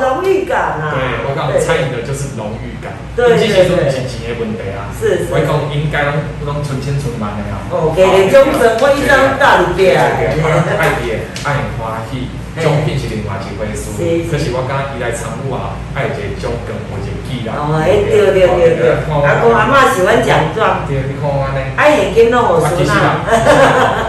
荣誉感啊！对，我讲餐饮的就是荣誉感。对对对。不是钱的问题啊。是是。我讲应该拢拢存钱存满的啊。哦，给你奖品，我一张大礼币啊。爱的，爱欢喜。奖品是另外一回事，可是我讲伊来参与啊，爱有一个奖金或者记啦。哦，哎，对对对对，阿公阿妈喜欢奖状。对，你看我呢。爱现金拢好收呐。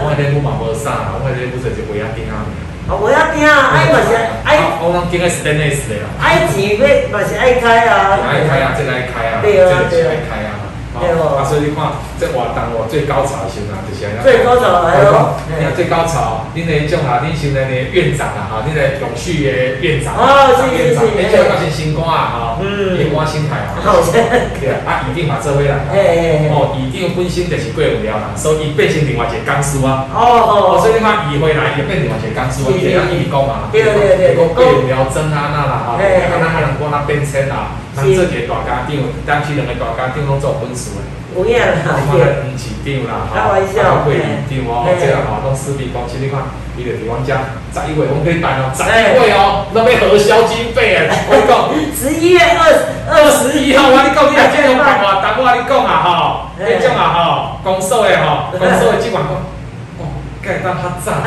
我迄个冇无啥，我迄个不是就尾仔钉啊。哦，尾仔钉啊，爱嘛是爱。我讲今个是 stainless 的啦。爱钱要嘛是爱开啊。爱开啊，这个爱开啊，这个是爱开啊。啊，所以你看，这活动哦，最高潮时啊，就是安最高潮来咯。你看最高潮，恁那种啊，恁现在的院长啊，哈，恁的永续的院长，啊，是是是，你叫搞些新歌啊，哈，新歌新台啊，对啊，啊，一定嘛做回来，哦，一定本身就是过无聊啦，所以变成另外一个江苏啊，哦哦，所以你看移回来也变另外一个江苏啊，一样一直讲嘛，对对对，讲过无聊真啊那啦，哈，啊那还能讲那变迁啊。咱做一个大家长，当时两个大家长拢做本事的。有影啦，对。你看，市长啦，开玩笑，会议长哦，这个吼，拢私密公司，你看，伊就伫阮遮十一月，我们可以办哦，十一月哦，那要核销经费诶，我讲。十一月二二十一号，我你讲你啊，这样办法，但我你讲啊，吼，你种啊，吼，公所诶，吼，公所诶，即款讲，哦，盖当较早，啊，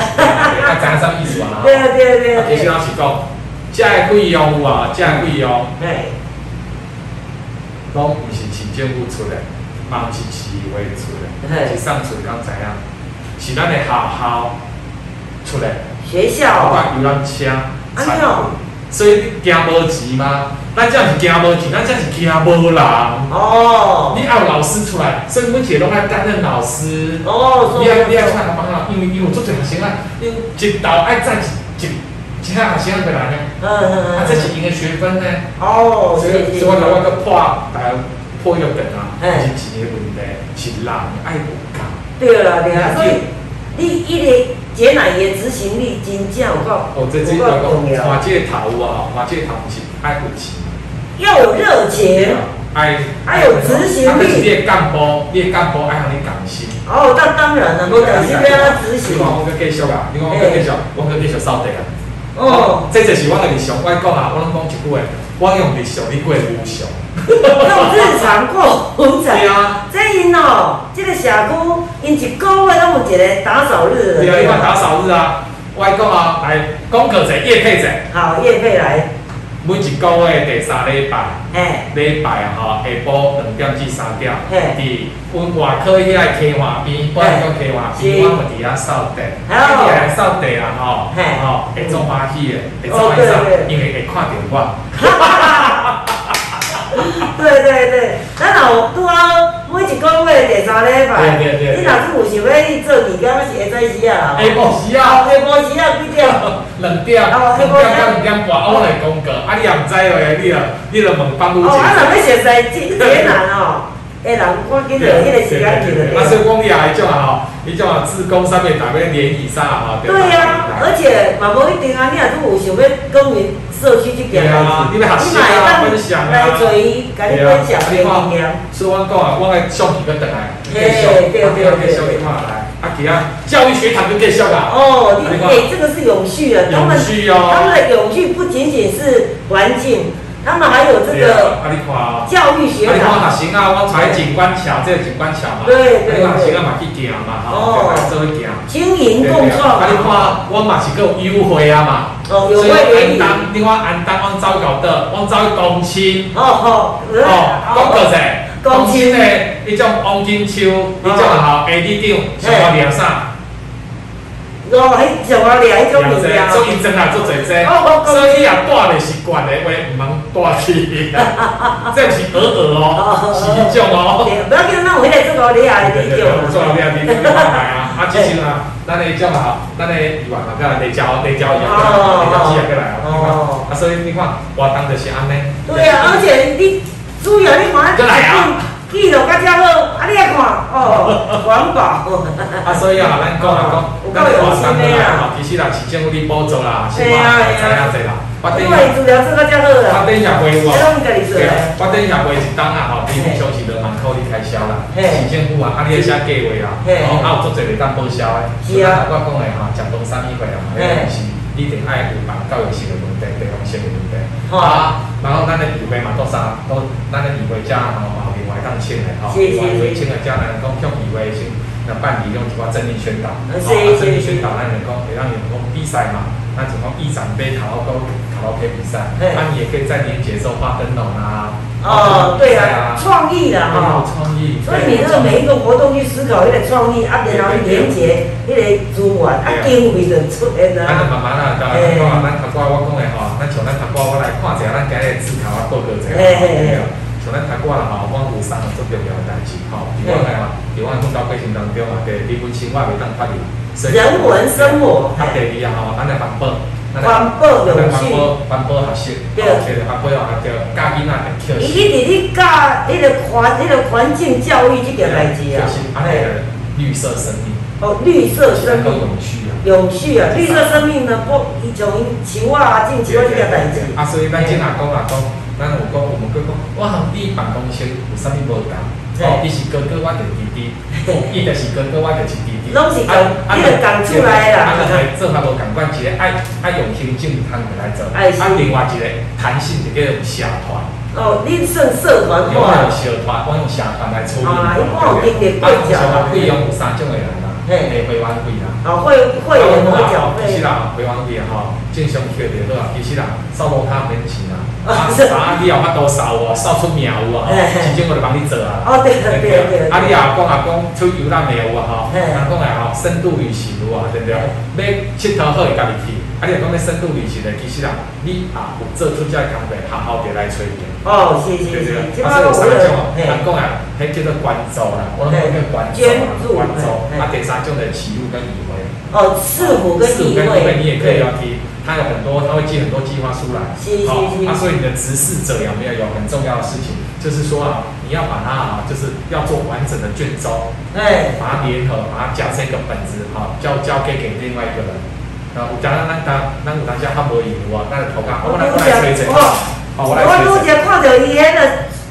知影啥意思啊？对对对。其实老是讲，这个费用有啊，这个费用，对，拢毋是市政府出的。嘛是市委出的，是上水刚知影，是咱的学校出的。学校。包括游览车、产品，所以你惊无钱吗？咱这是惊无钱，咱这是惊无人。哦。你要老师出来，所以目前拢爱担任老师。哦。你爱你爱出来帮啊，因为因为做这学生啊，因一道爱赚一一其他学生过来呢。嗯嗯嗯。啊，这是因的学分呢。哦。所以所以我个破大。破药等啊，是钱的问题，是人爱无够。对啦，对啦，所以你一个节奶的执行力真正有够，有够重要。花这头啊，花这头是爱有钱，要有热情，爱还有执行力。你干部，你干部爱向你感谢。哦，那当然了，我感谢他执行。你看我个继续啊，你看我个继续，我个继续扫地啊。哦，这就是我的日常，我讲啊，我拢讲一句话，我用日常，你过无常。用日常过 对啊，这因哦，这个社区因一个月拢有一个打扫日。对啊，你看打扫日啊，我讲啊，来讲个者叶配者。好，叶配来。每一个月第三礼拜，礼拜啊吼，下晡两点至三点，伫阮外科迄个溪华边，我来讲溪华边，我们伫遐扫地，一直来扫地啊吼，吼会做欢喜的，会做欢喜，因为会看到我。对 对对，那老拄好每一个月第三礼拜，你若是有想要去做义工，是会使时啊。下晡时啊，下晡时啊几点？两点。哦，下晡时两点半，我来讲个，啊你也毋知哦，你啊，你著问帮务姐。哦，啊若要实在真艰难哦。哎，人我今日迄个时间去了。啊，所以讲你啊，迄种啊吼，迄种啊，自工上面大概联谊上啊，对啊，而且嘛无一定啊，你若是有想要耕耘社区这件代志，你买当分享啊，来做伊，甲你分享经验。所以我讲啊，我来上几个等来，对对对对，小电话来，啊，给啊教育学堂就介绍啦。哦，你哎，这个是永续的，永续哦，他们的永续不仅仅是环境。他们还有这个教育学堂。你看学生啊，我踩景观桥，这个景观桥嘛。对对对。学生啊嘛去行嘛，吼，做去行。经营共创。啊，你看我嘛是够优惠啊嘛。哦，有惠安当，你看安当，我走搞的，我走公青。哦哦。哦，讲个者，公青的，迄种黄金秋，迄种啊吼，下里长，想要聊啥？哦，迄像我掠迄种物件，做医生啊，做侪侪，所以啊，带的是惯的话，唔通带去，这是鹅鹅哦，是迄种哦。不要紧，那我迄个做个掠的对对对，做个掠的，你慢慢来啊。啊，之前啊，咱的种啊，咱的鱼丸啊，个内交内椒鱼啊，内椒鸡啊，过来啊。啊，所以你看，活动就是安尼。对啊，而且你主要你看，啊。记录较遮好，啊！你也看，哦，环保。啊，所以啊，咱讲啊讲，咱看三个啦，其实啦，市政府哩补助啦，是嘛，知影济啦。因为治疗做较遮好啦。发展协会有啊，发展协会一当啊，吼，平均休息两万块哩开销啦。市政府啊，啊，你写计划啦，哦，啊，有足侪会当报销的。是啊。我讲的哈，食东山一回啊，迄个是一定爱有办教育性的问题、地方性的问题。啊，然后咱的议会嘛，都啥，都咱的议会遮吼。当请的吼，另外为请的家人讲向以为先，那办理用一寡正力宣导，啊，正力宣导咱员工，会让员工比赛嘛，那种讲议长杯卡拉 OK 卡拉 OK 比赛，那你也可以在年节时候画灯笼啊，哦，对啊，创意的哈，创意，所以你这个每一个活动去思考一个创意，啊，然后连接一个资源，啊，经费就出现啦。咱就慢慢啊，讲啊，讲啊，咱头挂我讲的吼，咱像咱头挂我来看一下，咱今日字头啊报告一下，像咱台湾吼，我有三个最重要的代志吼，比如讲啊，比如讲讲到过程当中啊，第日本生活袂当发现，人文生活，啊第二啊吼，咱来环保，环保永续，环保学习，对，环保啊，叫教囡仔来跳。伊一直咧教迄个环，迄个环境教育这个代志啊，啊，绿色生命。哦，绿色生命，永续啊，永续啊，绿色生命呢，不，伊从树啊，种树啊这个代志。啊，所以咱今下讲啊讲。咱有讲，我们哥讲，我和你办公室有啥物无共？哦，伊是哥哥，我就弟弟；伊就是哥哥，我就是弟弟。拢是共，伊就共出来啦。啊，就系做法无共款，一个爱爱用心正通来做，啊，另外一个弹性就叫做社团。哦，你算社团化？我用社团，我用社团来处理。啊，我经历过社团费用有三种的人啦，诶，会员费啦。哦，会会员会缴费。其实啦，会员费啊，吼，正常缺点对啦，其实啦，收楼卡免钱啦。啊，啊，你有法度扫哦，扫出名有啊，其中我就帮你做啊。哦，对对对对。啊，你也讲啊讲出游览的有啊，吼，人讲来吼，深度旅行有啊，对不对？要佚佗好，会家己去。啊，你讲要深度旅行的，其实啊，你啊有做出这个工作，好好地来找伊。哦，是是是。啊，所以有三种哦，人讲啊，迄叫做关注啦，我讲叫关注啦，关注。啊，第三种的起入跟移位。哦，四五跟移位，你也可以要提。他有很多，他会寄很多计划书来，好，啊，所以你的执事者有没有有很重要的事情，就是说啊，你要把它啊，就是要做完整的卷宗，哎，把它联合，把它夹成一个本子，好，交交给给另外一个人，啊，假如咱咱咱有当家他无闲话，咱就投稿，我来我来催催，好，我来催催。我拄则看到伊迄个，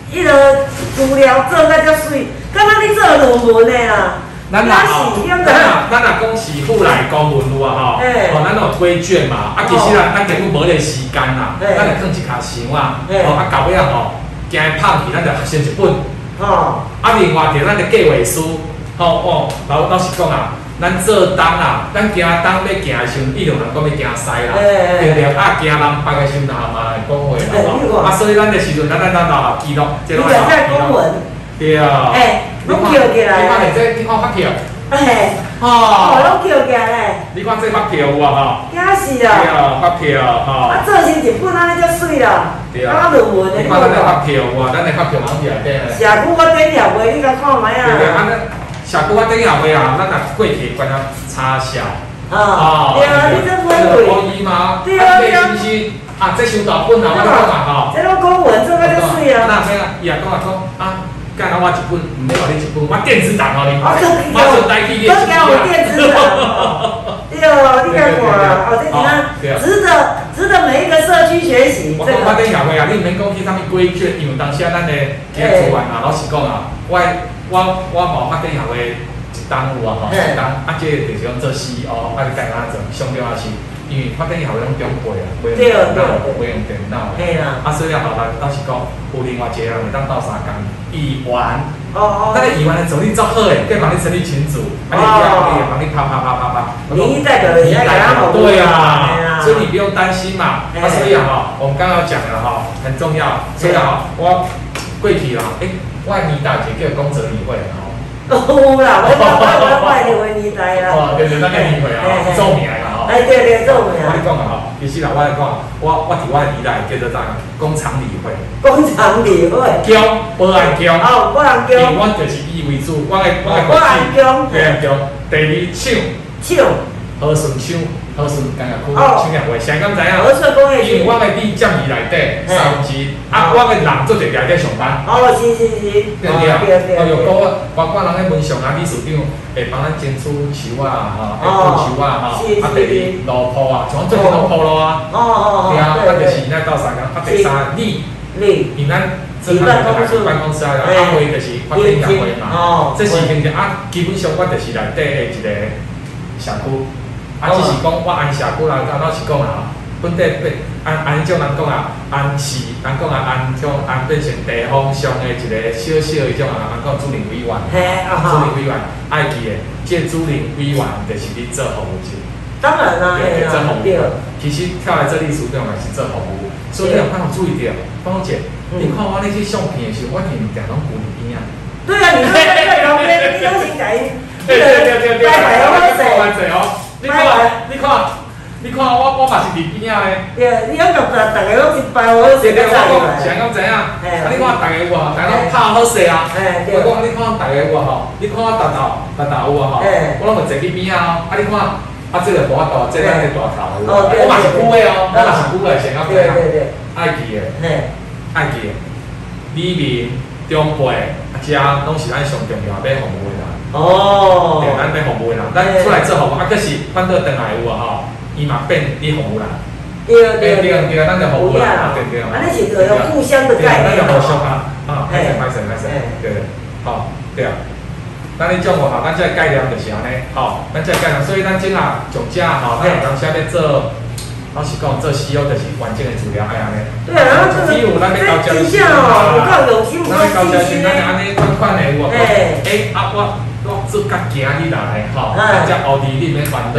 迄个资料做那遮水，刚刚你做论文的啊。咱若吼，咱若咱若讲是户内公文有啊吼，吼咱有规卷嘛，啊其实咱，咱根本无咧时间啦，咱来放一卡箱啊，吼啊到尾啊吼，惊拍去，咱就先一本，吼，啊另外着咱的计划书，吼哦，老老实讲啊，咱做东啊，咱行东要行的时阵，伊就人讲要行西啦，对对，啊行南北的时阵嘛嘛来讲话啦，啊所以咱的时阵，咱咱咱就记录，记录下公文，对啊。拢叫起来。你看你这，你看发票。哎，哦，拢叫起来嘞。你看这发票有啊哈？惊死啊！对啊，发票哈。啊，做成日本安尼就水啦。对啊。论文的。你看咱这发票有啊，咱的发票往起来底。社区我顶下话，你甲看卖啊。对啊，安尼社区我顶下话啊，咱若过去关啊差小。啊。对啊，你这不会对。对啊，对啊。啊，这收大本啊，我讲嘛吼。这拢公文做个就水啊。那咩啊？伊也讲啊讲啊。干那我一本，唔要你一本，我电子档哦，你，我存代替你。都给我电子档。对哦，你看我啊，哦，这你看，值得值得每一个社区学习。我讲我顶下回啊，你免讲去啥物规矩，因为当时啊，咱的企业主管啊，老实讲啊，我我我无法顶下回一单有啊吼，一单啊，这就是讲做 CEO，啊，你干哪做，上吊啊是。因为发电业务拢中贵啊，不用电脑，不用电脑。嘿啦。啊，所以啊，后来倒是讲，有另外一个人会当到三工，议员。哦哦。那个乙烷的助理做好诶，可以帮你成立群组，啊，你不要可以帮你啪啪啪啪啪。民意代表的民意代表。对啊。所以你不用担心嘛。啊，所以啊，哈，我们刚刚讲了哈，很重要。所以啊，我贵体啦，诶，万一大姐叫公泽理会哈。有啦，我我我拜你为啦。哦，对对，那个理会啊，做名啦。哎，对对，做咩啊？我你讲啊，吼，其实啦，我来讲，我我伫我的年代叫做啥？工厂理会。工厂理会。姜，保安姜。哦，保安姜。我就是以为主，我的我的保安姜。保安姜。第二厂。厂。和顺厂。和顺工业区。哦。厂业会，谁敢知影？和顺工业区。因为我的你占伊内底三分之，啊，我的人做伫内底上班。哦，是是是。对对啊。哦，有个包括人咧文上啊，秘书长。会帮咱剪出树啊，哈，会剪树啊，哈，啊，第二路铺啊，像最近路铺咯啊，哦哦哦，对啊，啊，就是现在到三工，啊，第三你，你，因咱正常来讲办公室啊，啊，会就是发电协会嘛，哦，这是现在啊，基本上我就是内底的一个社区，啊，只是讲我按社区来讲，老是讲啊。本地变按按种人讲啊，按市人讲啊，按种按变成地方上的一个小小的种啊，人讲主任委员，主任委员爱记的，这主任委员就是你做服务者。当然啦，对，做服务。其实跳来这里属于嘛是做服务，所以你要看好注意点。芳姐，你看我那些相片的时候，我天常拢顾你边啊。对啊，你看在旁边，你都先改。对对对对对，拜拜哦，拜拜哦，你看，你看。你看我，我嘛是伫边仔诶。对，你讲逐逐逐个拢个仔来。谁讲知影？啊，你看逐个有啊，逐个拢拍好势啊。我讲你看逐个有啊吼，你看我达达达达有啊吼，我拢会坐去边仔哦。啊，你看，啊，这个无法度，这个是大头。哦，对。我嘛是古诶哦，我嘛是古诶，谁讲知影？对对对。爱记诶。嘿。爱记诶。里面、中辈、啊，遮拢是咱上重要要。哦。对，咱变服务诶人，咱出来做服务，啊，可是反倒等来有啊吼。伊嘛变你服务人，对对对对，咱就互补啊，对对，啊，那是个有互相的概念。咱就互相啊，啊，歹势歹势歹势，对对，好，对啊。咱你种我吼，咱这概念就是安尼，吼，咱这概念，所以咱今啊上架吼，咱有当下面做。老实讲，做 CEO 就是关键的资料，哎呀嘞。对啊，然后这个真相哦，有够有心，我够细心。咱安尼款款的有无？哎，啊我我做较惊你来吼，啊只奥迪你免烦恼，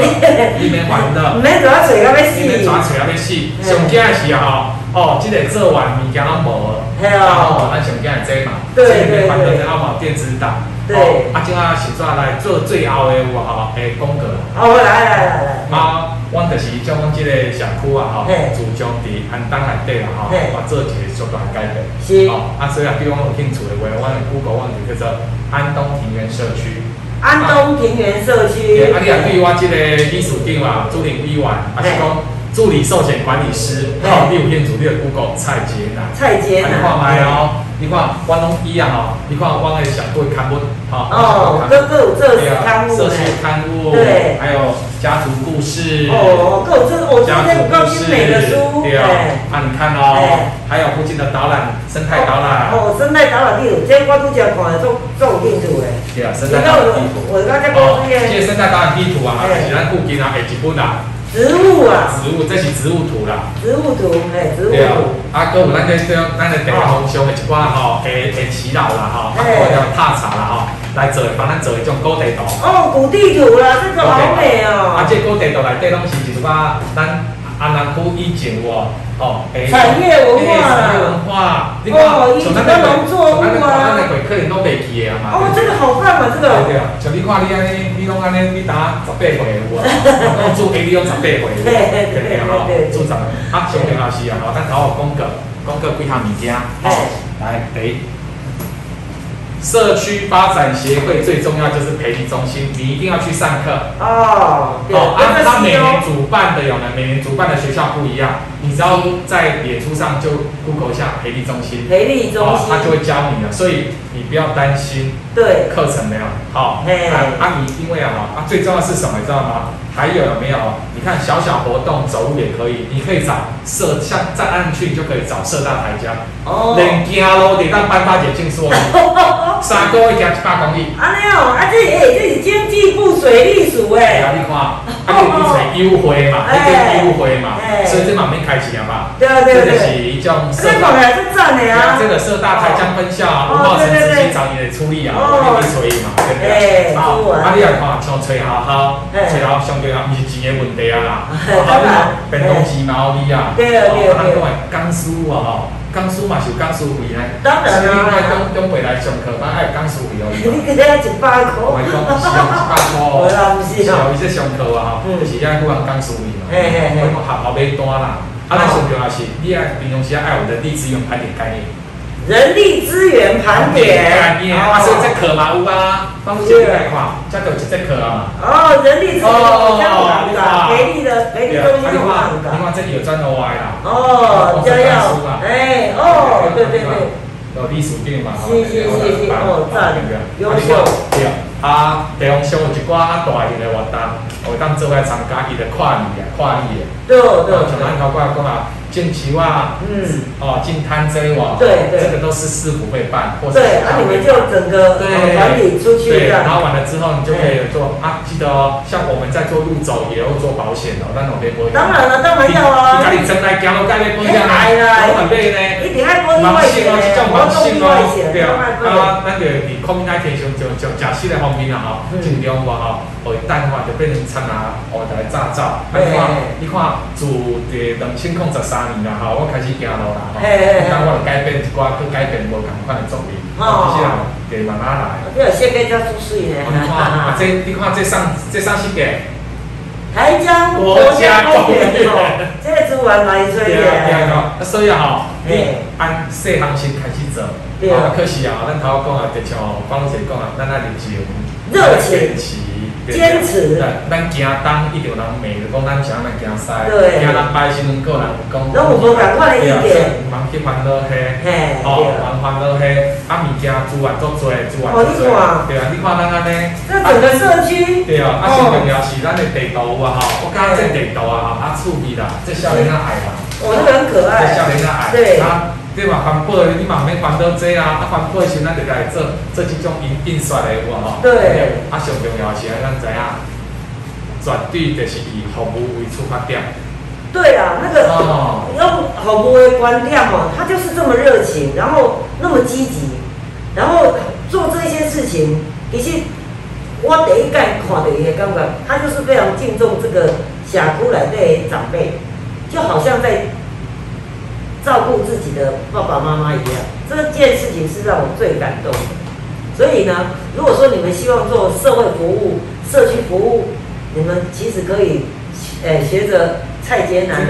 你免烦恼。唔免抓找到要死。你免抓找到要死。上惊的是吼，哦，即个做完物件拢无，然后咱上惊的这嘛，对对对。反正是阿毛电子档。对。啊，今啊是怎来做最后的有吼？诶，风格。好，来来来来。啊。阮就是将阮即个社区啊，吼，自将伫安东内底啦，吼，我做一个小大改变。是。哦，啊，所以啊，比如讲有兴趣的话，阮 Google 阮就叫做安东庭园社区。安东庭园社区。对，啊，你啊，对我即个秘书长啊，朱林委员，还是讲助理寿险管理师，哦，你有兴趣，你的 Google 蔡杰南。蔡杰南。你看卖哦，你看阮拢一样吼，你看阮的社区刊物，吼。哦，各各有这刊物社区刊物。对。还有。家族故事哦，够这我今天够精美的书，对啊，啊你看哦，还有附近的导览，生态导览哦，生态导览地图，今天我都只看的做做地图诶，对啊，生态导览地图，我刚才讲这些，这生态导览地图啊，是咱附近啊下一本啊，植物啊，植物，这是植物图啦，植物图，哎，植物图，啊，搁有咱个这咱个地方上的一寡吼，诶诶祈祷啦吼，啊，或者踏查啦吼。来做，帮咱做一种古地图。哦，古地图啦，这个好美哦。啊，这古地图内底拢是一寡咱安南区以前哇，哦，产业文化。产业文化。哦，以前的农作物啊。咱那过客人拢袂记的啊嘛。哦，这个好看嘛，这个。对啊，像你看你安尼，你拢安尼，你打十八岁有啊？我做 A 你拢十八岁。对对对对。做十，啊，上重要是啊，吼，咱头有讲过，讲过几项物件。好，来，第。社区发展协会最重要就是培育中心，你一定要去上课哦。哦，按他每年主办的有呢，每年主办的学校不一样，你只要在脸书上就 Google 一下培育中心，培育中心，他就会教你了，所以你不要担心。对，课程没有好。啊，啊，你因为啊，啊，最重要是什么，你知道吗？还有有没有？你看小小活动走路也可以，你可以找社像在暗区，你就可以找社大台江。哦。连家咯得当颁发解禁说。三个月加一百公里。安尼哦，啊这诶这是经济部水利署诶。啊你看，啊你做优惠嘛，你做优惠嘛，所以这嘛免开钱嘛。对啊对对。这就是一种社大。这是赞的啊。这个社大台江分校文化城直接找你来处理啊，我给你处理嘛，对不对？好。啊你来看，像吹好好，吹好相对。对啊，毋是钱的问题啊啦，啊，变动机毛利啊，对啊对。啊，啊，讲诶，江苏啊吼，江苏嘛是有讲书费呢，当然啦，你爱中中辈来上课，嘛爱江苏味哦。你今日一百块，我讲是一百块哦，是哦，伊说上课啊吼，就是遐有人讲书费嘛，我讲学校买单啦，啊，咱上课也是，你爱平常时爱有人力资源盘点概念。人力资源盘点，啊，所以这课嘛有啊，放进来看，这都是这课啊。哦，人力资源哦，这样培力的给力东西有啊。你看这有砖头歪啦。哦，这样。哎，哦，对对对。有历史病嘛？是是是是，哦，赞，优秀。对啊，啊，地方上有一寡啊大型的活动，会当做来参加伊的跨年啊，跨年。对对。像咱头过讲啊。进球啊，嗯，哦，进摊这哇，对对，这个都是市府会办，或者对，那你们就整个管理出去，对，然后完了之后你就可以做啊，记得哦，像我们在做路走也要做保险哦，那种别保险，当然了，当然要啊，你真来行路该别保险啊，我很累呢，一定爱保险哦，叫保险哦，对啊，啊，咱就伫空难天上就就驾驶的方面啊，吼，尽量话哈，会淡化就变成参加后台驾照，你看，你看，自伫两千零十三。年啦吼我开始行路啦，吼，当我改变一寡，去改变无同款的作品，哦，这些人给慢慢来。这个设计叫出水呢。你看，这你看这上这上是给台江国家公园哦，这个是玩来吹的。对啊，所以哈，你按细行先开始做，啊，可惜啊，咱头讲啊，就像方老师讲啊，咱那热情，热情期。坚持。对，咱行东一定有人骂，就讲咱想咱行西，行人拜时阵个人讲。拢有无共款的意见。忙去烦恼嘿，哦，忙烦恼嘿，啊物件资源足多，资源足多。对啊，你看咱安尼。这整个社区。对啊，啊最重要是咱的地图啊吼，我讲这地图啊吼，啊趣味啦，这少年仔爱啦。哦，这个很可爱。这少年仔爱。对。对嘛，环保你嘛免烦恼这啊，啊环保时咱就该做做这种印印刷的有无吼？对。啊上重要是咱知影，绝对就是以服务为出发点。对啊，那个用服务的观点哦，他就是这么热情，然后那么积极，然后做这些事情，其实我第一概看到伊的感觉，他就是非常敬重这个峡谷来的长辈，就好像在。照顾自己的爸爸妈妈一样，这件事情是让我最感动的。所以呢，如果说你们希望做社会服务、社区服务，你们其实可以，诶，学着蔡杰南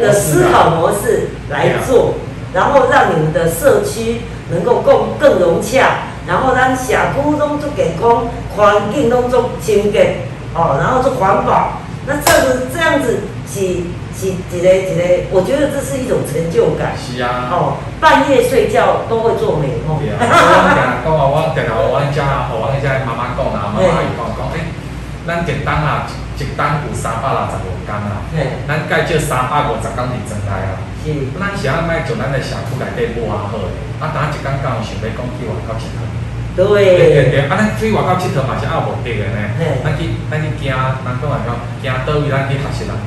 的思考模式来做，然后让你们的社区能够更更融洽，然后让社区中做健康，环境中做清洁，哦，然后做环保。那这样子，这样子是。是一个一个，我觉得这是一种成就感。是啊。哦，半夜睡觉都会做美梦。对啊。我讲讲啊，我定下我家啊，我家妈妈讲啊，妈妈伊讲讲，诶，咱一单啊，一单有三百六十五工啊。嘿。咱介少三百五十工是真来啊。是。咱是啊，卖从咱的社区内底 mua 好诶，啊，当一工刚想要讲去外口佚佗。对。对对对，啊，咱去外口佚佗嘛是有目的诶呢。嘿。咱去咱去行，咱讲来讲，行倒位咱去学习人。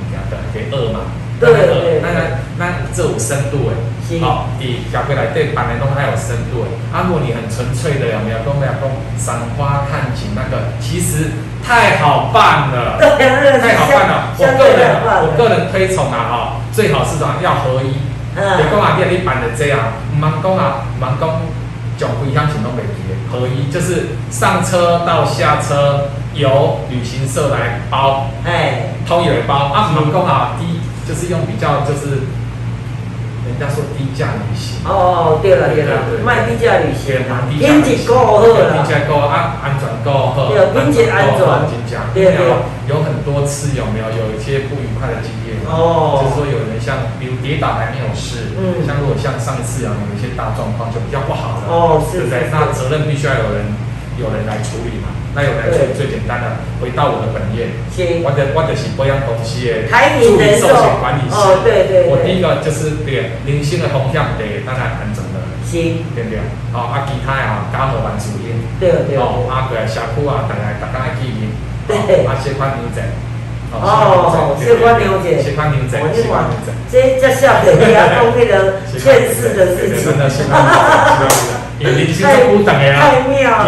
给二嘛，对对那那那这有深度诶，好，比小飞来对板人东还有深度诶。啊，如果你很纯粹的有没有？跟没有跟赏花看景那个，其实太好办了，太好办了。我个人我个人推崇啊，哈，最好是什么？要合一。嗯。别讲啊，你你办的这样，唔忙讲啊，唔忙讲，讲回乡行动袂记合一就是上车到下车。由旅行社来包，哎，通邮包。啊，航空啊，低就是用比较就是，人家说低价旅行。哦，对了对了，卖低价旅行，品质高好了，品质高啊，安全高好，对，品质安全，对对，有很多次有没有有一些不愉快的经验？哦，就是说有人像比如跌倒还没有事，嗯，像如果像上次啊有一些大状况就比较不好了，哦，对不对？那责任必须要有人有人来处理嘛。那有来最最简单的，回到我的本业，我的我就是保养公司的助理寿险管理师。哦，对对我第一个就是对零星的方向得当然安全的，是，对不对？哦，啊，其他啊，加好玩主因，对对。哦，啊，对，社区啊，大家大家去去，对。啊，谢款牛仔。哦，谢款牛仔。谢款牛仔，谢款牛仔。这这下子你要做那个 劝世的事情。太太妙了！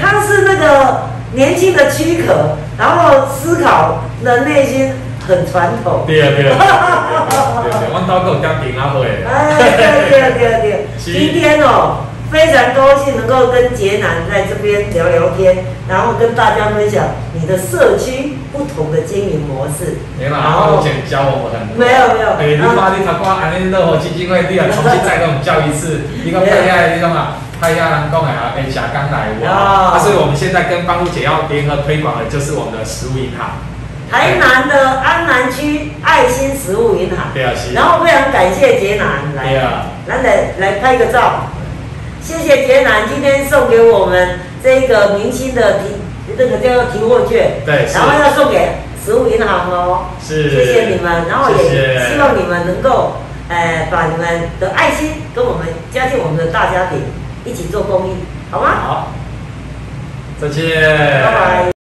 他是那个年轻的躯壳，然后思考的内心很传统。对啊 对啊，对对，我到够加平阿会。哎，对对对对，今天哦。非常高兴能够跟杰南在这边聊聊天，然后跟大家分享你的社区不同的经营模式。然后教我们。没有没有。哎，你把你他光安利乐活基金会，你要重新再给我们教一次。一个派下那种啊，派下人工啊，哎，霞刚来哇。所以我们现在跟帮助姐要联合推广的就是我们的食物银行。台南的安南区爱心食物银行。对啊，然后非常感谢杰南来，来来来拍个照。谢谢杰南今天送给我们这个明星的提那个叫提货券，对，然后要送给食物银行哦，是，谢谢你们，然后也希望你们能够，呃，把你们的爱心跟我们加进我们的大家庭，一起做公益，好吗？好，再见，拜拜。